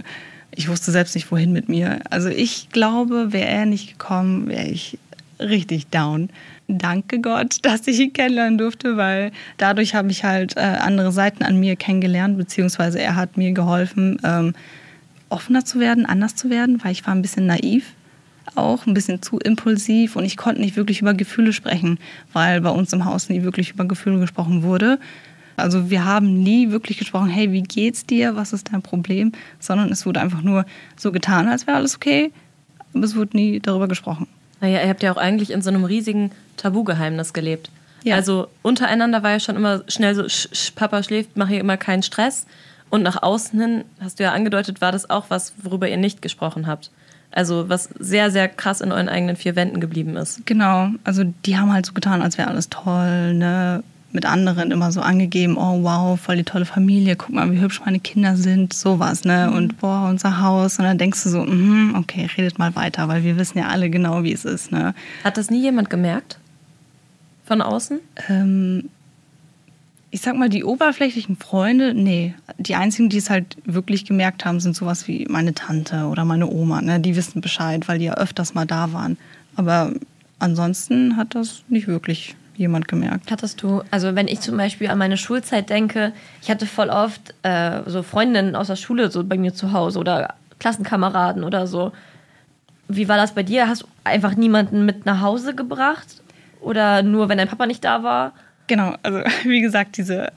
ich wusste selbst nicht, wohin mit mir. Also ich glaube, wäre er nicht gekommen, wäre ich richtig down. Danke Gott, dass ich ihn kennenlernen durfte, weil dadurch habe ich halt äh, andere Seiten an mir kennengelernt, beziehungsweise er hat mir geholfen, ähm, offener zu werden, anders zu werden, weil ich war ein bisschen naiv auch, ein bisschen zu impulsiv und ich konnte nicht wirklich über Gefühle sprechen, weil bei uns im Haus nie wirklich über Gefühle gesprochen wurde. Also wir haben nie wirklich gesprochen, hey, wie geht's dir, was ist dein Problem, sondern es wurde einfach nur so getan, als wäre alles okay, aber es wurde nie darüber gesprochen. Naja, ihr habt ja auch eigentlich in so einem riesigen Tabugeheimnis gelebt. Ja. Also untereinander war ja schon immer schnell so, sch, sch, Papa schläft, mach hier immer keinen Stress. Und nach außen hin, hast du ja angedeutet, war das auch was, worüber ihr nicht gesprochen habt. Also was sehr, sehr krass in euren eigenen vier Wänden geblieben ist. Genau, also die haben halt so getan, als wäre alles toll, ne? Mit anderen immer so angegeben, oh wow, voll die tolle Familie, guck mal, wie hübsch meine Kinder sind, sowas, ne? Und boah, unser Haus. Und dann denkst du so, mhm, okay, redet mal weiter, weil wir wissen ja alle genau, wie es ist, ne? Hat das nie jemand gemerkt? Von außen? Ähm, ich sag mal, die oberflächlichen Freunde, nee. Die einzigen, die es halt wirklich gemerkt haben, sind sowas wie meine Tante oder meine Oma. Ne? Die wissen Bescheid, weil die ja öfters mal da waren. Aber ansonsten hat das nicht wirklich jemand gemerkt. Hattest du, also wenn ich zum Beispiel an meine Schulzeit denke, ich hatte voll oft äh, so Freundinnen aus der Schule so bei mir zu Hause oder Klassenkameraden oder so. Wie war das bei dir? Hast du einfach niemanden mit nach Hause gebracht? Oder nur, wenn dein Papa nicht da war? Genau, also wie gesagt, diese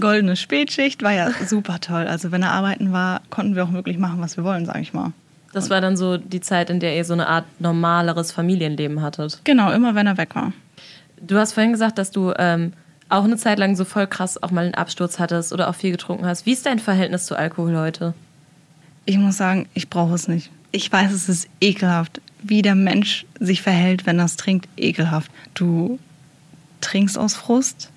goldene Spätschicht war ja super toll. Also wenn er arbeiten war, konnten wir auch wirklich machen, was wir wollen, sage ich mal. Das war dann so die Zeit, in der ihr so eine Art normaleres Familienleben hattet. Genau, immer wenn er weg war. Du hast vorhin gesagt, dass du ähm, auch eine Zeit lang so voll krass auch mal einen Absturz hattest oder auch viel getrunken hast. Wie ist dein Verhältnis zu Alkohol heute? Ich muss sagen, ich brauche es nicht. Ich weiß, es ist ekelhaft, wie der Mensch sich verhält, wenn er es trinkt. Ekelhaft. Du trinkst aus Frust,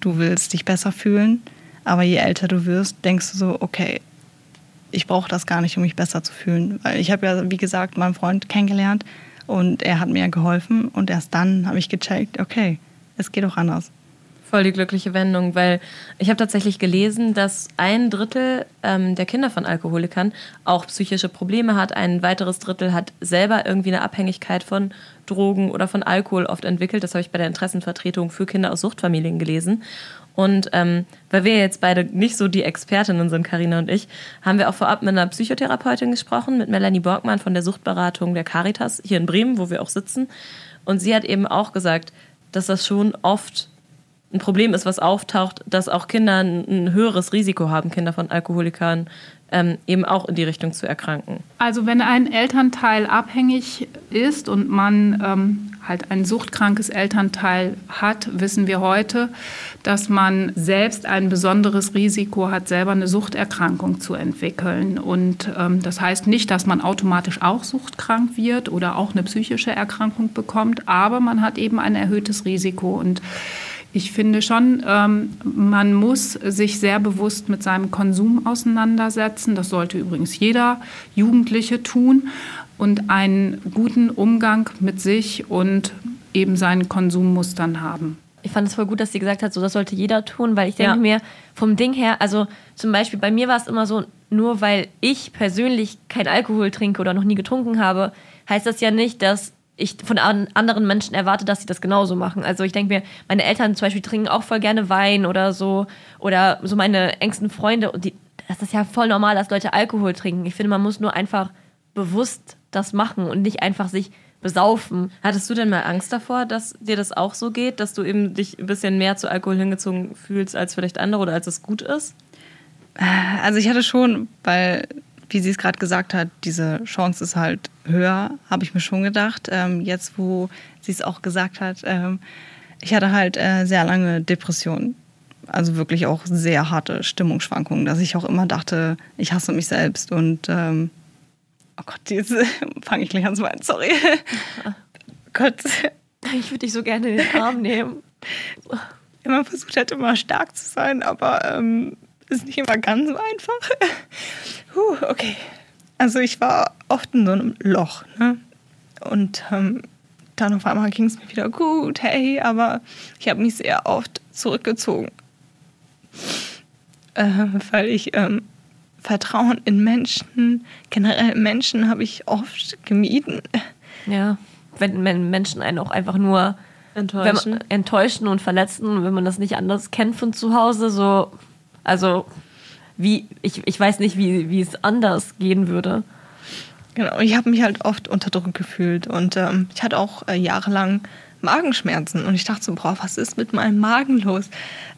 du willst dich besser fühlen, aber je älter du wirst, denkst du so, okay, ich brauche das gar nicht, um mich besser zu fühlen. Weil ich habe ja, wie gesagt, meinen Freund kennengelernt und er hat mir geholfen und erst dann habe ich gecheckt, okay, es geht auch anders. Voll die glückliche Wendung, weil ich habe tatsächlich gelesen, dass ein Drittel ähm, der Kinder von Alkoholikern auch psychische Probleme hat. Ein weiteres Drittel hat selber irgendwie eine Abhängigkeit von Drogen oder von Alkohol oft entwickelt. Das habe ich bei der Interessenvertretung für Kinder aus Suchtfamilien gelesen. Und ähm, weil wir jetzt beide nicht so die Expertinnen sind, Karina und ich, haben wir auch vorab mit einer Psychotherapeutin gesprochen, mit Melanie Borgmann von der Suchtberatung der Caritas hier in Bremen, wo wir auch sitzen. Und sie hat eben auch gesagt, dass das schon oft ein Problem ist, was auftaucht, dass auch Kinder ein, höheres Risiko haben, Kinder von Alkoholikern ähm, eben auch in die Richtung zu erkranken. Also wenn ein Elternteil abhängig ist und man ähm, halt ein suchtkrankes Elternteil hat, wissen wir heute, dass man selbst ein besonderes Risiko hat, selber eine Suchterkrankung zu entwickeln. Und ähm, das heißt nicht, dass man automatisch auch suchtkrank wird oder auch eine psychische Erkrankung bekommt, aber man hat eben ein erhöhtes Risiko. Und ich finde schon, ähm, man muss sich sehr bewusst mit seinem Konsum auseinandersetzen. Das sollte übrigens jeder Jugendliche tun und einen guten Umgang mit sich und eben seinen Konsummustern haben. Ich fand es voll gut, dass sie gesagt hat, so das sollte jeder tun, weil ich denke Ja. mir vom Ding her, also zum Beispiel bei mir war es immer so, nur weil ich persönlich kein Alkohol trinke oder noch nie getrunken habe, heißt das ja nicht, dass ich von an- anderen Menschen erwarte, dass sie das genauso machen. Also ich denke mir, meine Eltern zum Beispiel trinken auch voll gerne Wein oder so oder so meine engsten Freunde und die, das ist ja voll normal, dass Leute Alkohol trinken. Ich finde, man muss nur einfach bewusst das machen und nicht einfach sich besaufen. Hattest du denn mal Angst davor, dass dir das auch so geht, dass du eben dich ein bisschen mehr zu Alkohol hingezogen fühlst als vielleicht andere oder als es gut ist? Also ich hatte schon, weil, wie sie es gerade gesagt hat, diese Chance ist halt höher, habe ich mir schon gedacht. Ähm, jetzt, wo sie es auch gesagt hat, ähm, ich hatte halt äh, sehr lange Depressionen. Also wirklich auch sehr harte Stimmungsschwankungen, dass ich auch immer dachte, ich hasse mich selbst und ähm, oh Gott, diese fange ich gleich an zu weinen, sorry. Gott, Ich würde dich so gerne in den Arm nehmen. immer versucht hat, immer stark zu sein, aber ähm, ist nicht immer ganz so einfach. Puh, okay. Also ich war oft in so einem Loch, ne? Und ähm, dann auf einmal ging es mir wieder gut, hey, aber ich habe mich sehr oft zurückgezogen. Äh, weil ich ähm, Vertrauen in Menschen, generell Menschen habe ich oft gemieden. Ja, wenn Men- Menschen einen auch einfach nur wenn Enttäuschen. man, enttäuschen und verletzen, wenn man das nicht anders kennt von zu Hause, so, also wie, ich, ich weiß nicht, wie, wie es anders gehen würde. Genau, ich habe mich halt oft unter Druck gefühlt und ähm, ich hatte auch äh, jahrelang Magenschmerzen und ich dachte so, boah, was ist mit meinem Magen los?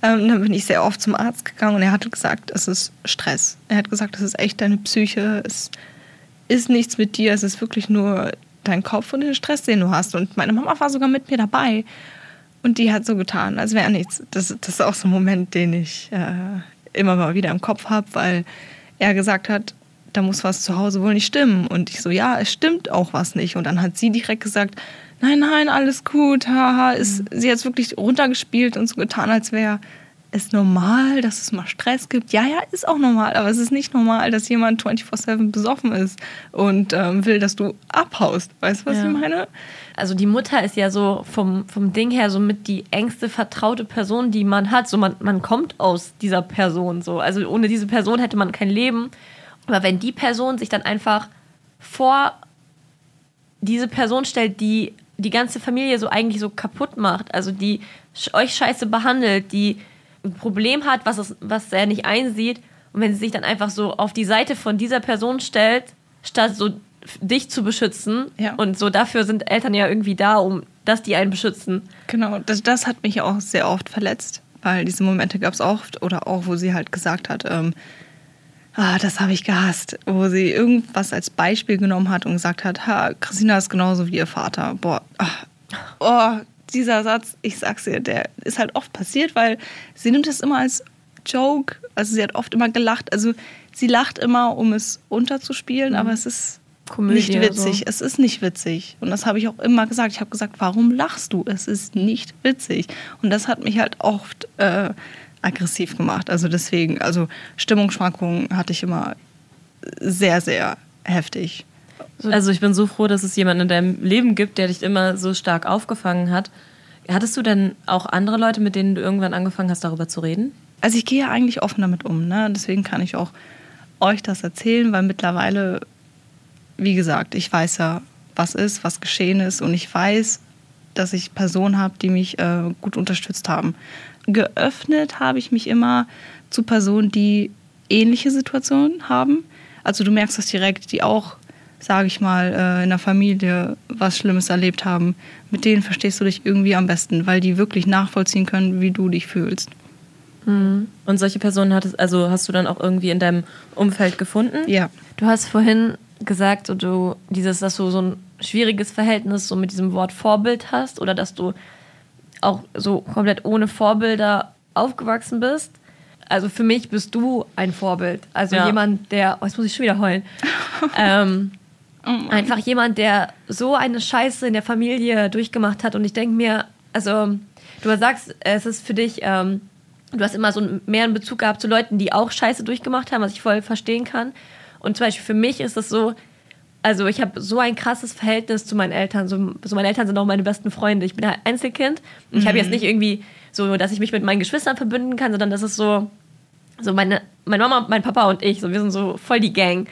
Ähm, dann bin ich sehr oft zum Arzt gegangen und er hat gesagt, es ist Stress. Er hat gesagt, es ist echt deine Psyche, es ist nichts mit dir, es ist wirklich nur dein Kopf und den Stress, den du hast. Und meine Mama war sogar mit mir dabei und die hat so getan, als wäre nichts. Das, das ist auch so ein Moment, den ich äh, immer mal wieder im Kopf habe, weil er gesagt hat, da muss was zu Hause wohl nicht stimmen. Und ich so, ja, es stimmt auch was nicht. Und dann hat sie direkt gesagt, nein, nein, alles gut, haha. Ist, Sie hat es wirklich runtergespielt und so getan, als wäre es normal, dass es mal Stress gibt. Ja, ja, ist auch normal, aber es ist nicht normal, dass jemand 24-7 besoffen ist und ähm, will, dass du abhaust. Weißt du, was Ja. ich meine? Also die Mutter ist ja so vom, vom Ding her so mit die engste vertraute Person, die man hat. So man, man kommt aus dieser Person so. Also ohne diese Person hätte man kein Leben. Aber wenn die Person sich dann einfach vor diese Person stellt, die die ganze Familie so eigentlich so kaputt macht, also die euch scheiße behandelt, die ein Problem hat, was, es, was er nicht einsieht, und wenn sie sich dann einfach so auf die Seite von dieser Person stellt, statt so dich zu beschützen, Ja. und so dafür sind Eltern ja irgendwie da, um dass die einen beschützen. Genau, das, das hat mich auch sehr oft verletzt, weil diese Momente gab es oft oder auch, wo sie halt gesagt hat, ähm, ah, das habe ich gehasst, wo sie irgendwas als Beispiel genommen hat und gesagt hat, ha, Christina ist genauso wie ihr Vater. Boah, ah, oh, dieser Satz, ich sag's dir, der ist halt oft passiert, weil sie nimmt es immer als Joke, also sie hat oft immer gelacht, also sie lacht immer, um es unterzuspielen, aber es ist Komödie nicht witzig. so. Es ist nicht witzig. Und das habe ich auch immer gesagt. Ich habe gesagt, warum lachst du? Es ist nicht witzig. Und das hat mich halt oft äh, aggressiv gemacht. Also deswegen, also Stimmungsschwankungen hatte ich immer sehr, sehr heftig. Also ich bin so froh, dass es jemanden in deinem Leben gibt, der dich immer so stark aufgefangen hat. Hattest du denn auch andere Leute, mit denen du irgendwann angefangen hast, darüber zu reden? Also ich gehe ja eigentlich offen damit um. Ne? Deswegen kann ich auch euch das erzählen, weil mittlerweile, wie gesagt, ich weiß ja, was ist, was geschehen ist und ich weiß, dass ich Personen habe, die mich äh, gut unterstützt haben. Geöffnet habe ich mich immer zu Personen, die ähnliche Situationen haben. Also du merkst das direkt, die auch sage ich mal, äh, in der Familie was Schlimmes erlebt haben, mit denen verstehst du dich irgendwie am besten, weil die wirklich nachvollziehen können, wie du dich fühlst. Und solche Personen hattest, also hast du dann auch irgendwie in deinem Umfeld gefunden? Ja. Du hast vorhin gesagt, du dieses, dass du so ein schwieriges Verhältnis so mit diesem Wort Vorbild hast oder dass du auch so komplett ohne Vorbilder aufgewachsen bist. Also für mich bist du ein Vorbild. Also Ja. jemand, der, oh, jetzt muss ich schon wieder heulen. ähm, einfach jemand, der so eine Scheiße in der Familie durchgemacht hat. Und ich denke mir, also du sagst, es ist für dich, ähm, du hast immer so mehr einen Bezug gehabt zu Leuten, die auch Scheiße durchgemacht haben, was ich voll verstehen kann. Und zum Beispiel für mich ist es so, also ich habe so ein krasses Verhältnis zu meinen Eltern. So, so meine Eltern sind auch meine besten Freunde. Ich bin ein Einzelkind. Und ich habe jetzt nicht irgendwie so, dass ich mich mit meinen Geschwistern verbünden kann, sondern das ist so, so meine, meine Mama, mein Papa und ich, so wir sind so voll die Gang.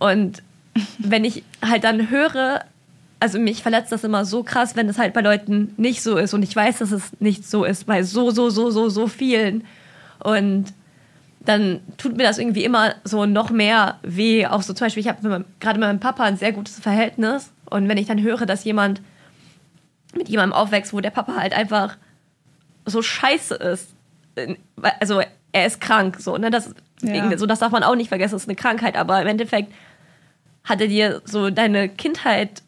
Und wenn ich halt dann höre, also mich verletzt das immer so krass, wenn es halt bei Leuten nicht so ist. Und ich weiß, dass es nicht so ist, bei so, so, so, so, so vielen. Und dann tut mir das irgendwie immer so noch mehr weh. Auch so zum Beispiel, ich habe gerade mit meinem Papa ein sehr gutes Verhältnis. Und wenn ich dann höre, dass jemand mit jemandem aufwächst, wo der Papa halt einfach so scheiße ist, äh, also er ist krank, so, ne? Das, Ja. so, das darf man auch nicht vergessen, das ist eine Krankheit, aber im Endeffekt hat er dir so deine Kindheit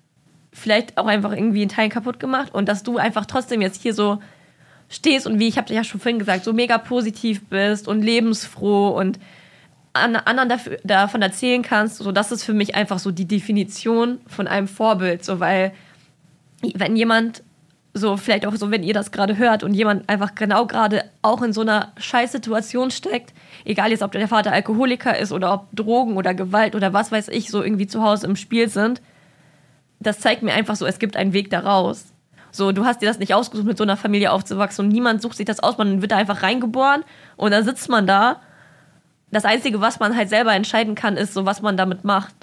vielleicht auch einfach irgendwie in Teilen kaputt gemacht und dass du einfach trotzdem jetzt hier so stehst und wie ich habe ja schon vorhin gesagt, so mega positiv bist und lebensfroh und an anderen dafür, davon erzählen kannst, so das ist für mich einfach so die Definition von einem Vorbild, so weil wenn jemand so vielleicht auch so, wenn ihr das gerade hört und jemand einfach genau gerade auch in so einer Scheißsituation steckt, egal jetzt ob der Vater Alkoholiker ist oder ob Drogen oder Gewalt oder was weiß ich so irgendwie zu Hause im Spiel sind, das zeigt mir einfach so, es gibt einen Weg daraus. So, du hast dir das nicht ausgesucht, mit so einer Familie aufzuwachsen und niemand sucht sich das aus, man wird da einfach reingeboren und dann sitzt man da. Das Einzige, was man halt selber entscheiden kann, ist so, was man damit macht.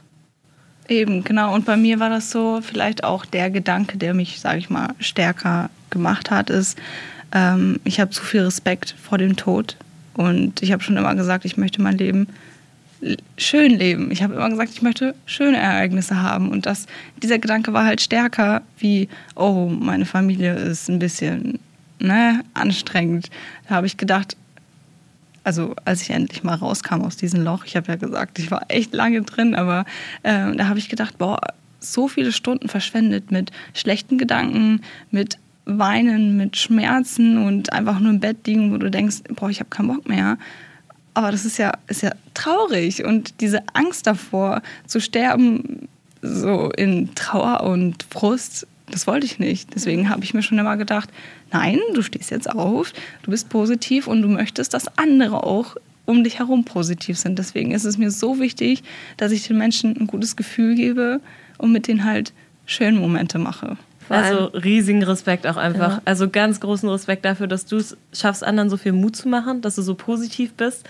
Eben, genau. Und bei mir war das so, vielleicht auch der Gedanke, der mich, sage ich mal, stärker gemacht hat, ist, ähm, ich habe zu viel Respekt vor dem Tod. Und ich habe schon immer gesagt, ich möchte mein Leben schön leben. Ich habe immer gesagt, ich möchte schöne Ereignisse haben. Und das, dieser Gedanke war halt stärker wie, oh, meine Familie ist ein bisschen ne, anstrengend. Da habe ich gedacht, also als ich endlich mal rauskam aus diesem Loch, ich habe ja gesagt, ich war echt lange drin, aber ähm, da habe ich gedacht, boah, so viele Stunden verschwendet mit schlechten Gedanken, mit Weinen, mit Schmerzen und einfach nur im Bett liegen, wo du denkst, boah, ich habe keinen Bock mehr. Aber das ist ja, ist ja traurig und diese Angst davor zu sterben, so in Trauer und Frust, das wollte ich nicht. Deswegen habe ich mir schon immer gedacht, nein, du stehst jetzt auf, du bist positiv und du möchtest, dass andere auch um dich herum positiv sind. Deswegen ist es mir so wichtig, dass ich den Menschen ein gutes Gefühl gebe und mit denen halt schöne Momente mache. Also riesigen Respekt auch einfach. Also ganz großen Respekt dafür, dass du es schaffst, anderen so viel Mut zu machen, dass du so positiv bist.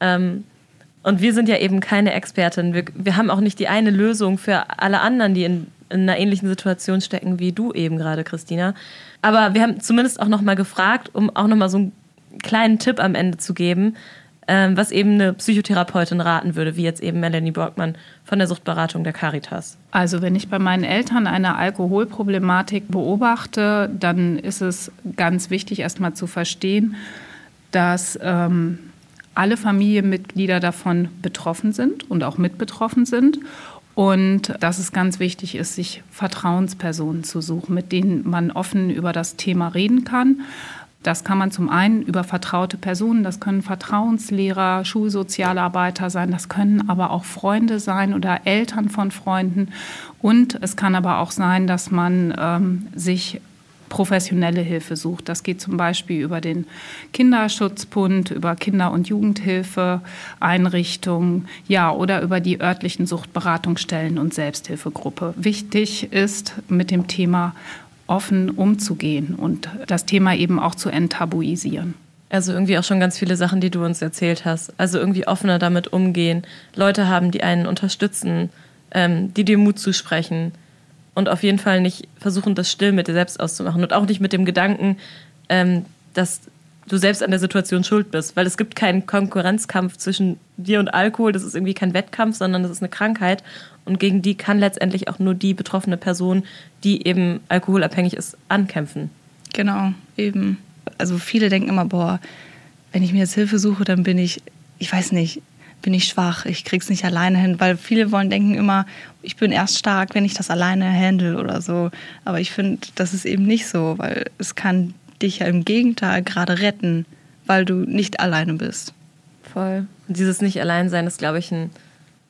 Ähm, und wir sind ja eben keine Expertin. Wir, wir haben auch nicht die eine Lösung für alle anderen, die in, in einer ähnlichen Situation stecken wie du eben gerade, Christina. Aber wir haben zumindest auch nochmal gefragt, um auch nochmal so einen kleinen Tipp am Ende zu geben, ähm, was eben eine Psychotherapeutin raten würde, wie jetzt eben Melanie Borgmann von der Suchtberatung der Caritas. Also wenn ich bei meinen Eltern eine Alkoholproblematik beobachte, dann ist es ganz wichtig erstmal zu verstehen, dass ähm, alle Familienmitglieder davon betroffen sind und auch mit betroffen sind. Und dass es ganz wichtig ist, sich Vertrauenspersonen zu suchen, mit denen man offen über das Thema reden kann. Das kann man zum einen über vertraute Personen, das können Vertrauenslehrer, Schulsozialarbeiter sein, das können aber auch Freunde sein oder Eltern von Freunden. Und es kann aber auch sein, dass man ähm, sich professionelle Hilfe sucht. Das geht zum Beispiel über den Kinderschutzbund, über Kinder- und Jugendhilfeeinrichtungen, ja, oder über die örtlichen Suchtberatungsstellen und Selbsthilfegruppe. Wichtig ist, mit dem Thema offen umzugehen und das Thema eben auch zu enttabuisieren. Also irgendwie auch schon ganz viele Sachen, die du uns erzählt hast. Also irgendwie offener damit umgehen, Leute haben, die einen unterstützen, ähm, die dir Mut zusprechen und auf jeden Fall nicht versuchen, das still mit dir selbst auszumachen und auch nicht mit dem Gedanken, ähm, dass du selbst an der Situation schuld bist, weil es gibt keinen Konkurrenzkampf zwischen dir und Alkohol, das ist irgendwie kein Wettkampf, sondern das ist eine Krankheit und gegen die kann letztendlich auch nur die betroffene Person, die eben alkoholabhängig ist, ankämpfen. Genau, eben. Also viele denken immer, boah, wenn ich mir jetzt Hilfe suche, dann bin ich, ich weiß nicht, bin ich schwach, ich krieg's nicht alleine hin, weil viele wollen denken immer, ich bin erst stark, wenn ich das alleine handle oder so. Aber ich finde, das ist eben nicht so, weil es kann dich ja im Gegenteil gerade retten, weil du nicht alleine bist. Voll. Und dieses nicht allein sein ist, glaube ich, ein,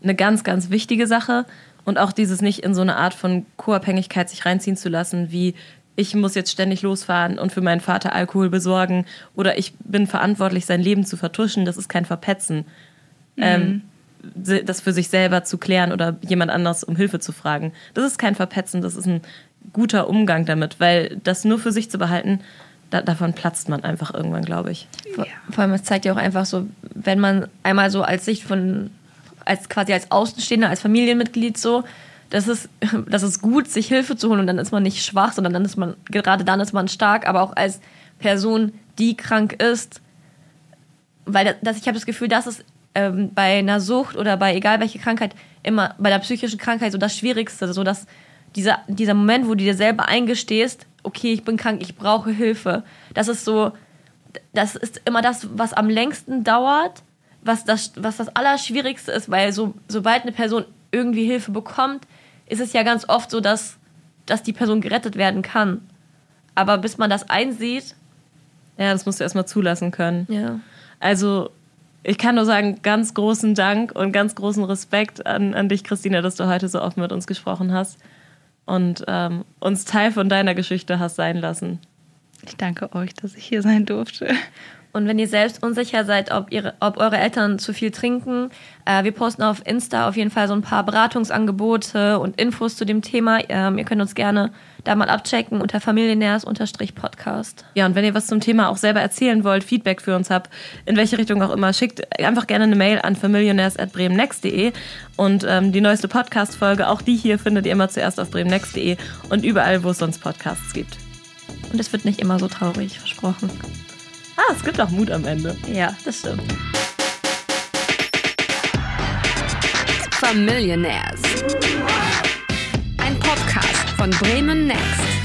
eine ganz, ganz wichtige Sache. Und auch dieses nicht in so eine Art von Co-Abhängigkeit sich reinziehen zu lassen, wie ich muss jetzt ständig losfahren und für meinen Vater Alkohol besorgen oder ich bin verantwortlich, sein Leben zu vertuschen. Das ist kein Verpetzen. Ähm, das für sich selber zu klären oder jemand anders um Hilfe zu fragen. Das ist kein Verpetzen, das ist ein guter Umgang damit, weil das nur für sich zu behalten, da, davon platzt man einfach irgendwann, glaube ich. Vor, vor allem, es zeigt ja auch einfach so, wenn man einmal so als Sicht von, als quasi als Außenstehender, als Familienmitglied so, das ist, das ist gut, sich Hilfe zu holen und dann ist man nicht schwach, sondern dann ist man, gerade dann ist man stark, aber auch als Person, die krank ist, weil das, ich habe das Gefühl, dass es ähm, bei einer Sucht oder bei egal welche Krankheit immer bei der psychischen Krankheit so das Schwierigste, so dass dieser, dieser Moment, wo du dir selber eingestehst, okay, ich bin krank, ich brauche Hilfe, das ist so, das ist immer das, was am längsten dauert, was das, was das Allerschwierigste ist, weil so, sobald eine Person irgendwie Hilfe bekommt, ist es ja ganz oft so, dass, dass die Person gerettet werden kann. Aber bis man das einsieht. Ja, das musst du erstmal zulassen können. Ja. Also, ich kann nur sagen, ganz großen Dank und ganz großen Respekt an, an dich, Christina, dass du heute so offen mit uns gesprochen hast und ähm, uns Teil von deiner Geschichte hast sein lassen. Ich danke euch, dass ich hier sein durfte. Und wenn ihr selbst unsicher seid, ob, ihre, ob eure Eltern zu viel trinken, äh, wir posten auf Insta auf jeden Fall so ein paar Beratungsangebote und Infos zu dem Thema. Ähm, ihr könnt uns gerne da mal abchecken unter familienärs-podcast. Ja, und wenn ihr was zum Thema auch selber erzählen wollt, Feedback für uns habt, in welche Richtung auch immer, schickt einfach gerne eine Mail an familionärs.bremennext.de und ähm, die neueste Podcast-Folge, auch die hier, findet ihr immer zuerst auf bremennext.de und überall, wo es sonst Podcasts gibt. Und es wird nicht immer so traurig, versprochen. Ah, es gibt auch Mut am Ende. Ja, das stimmt. Familionaires. Ein Podcast von Bremen Next.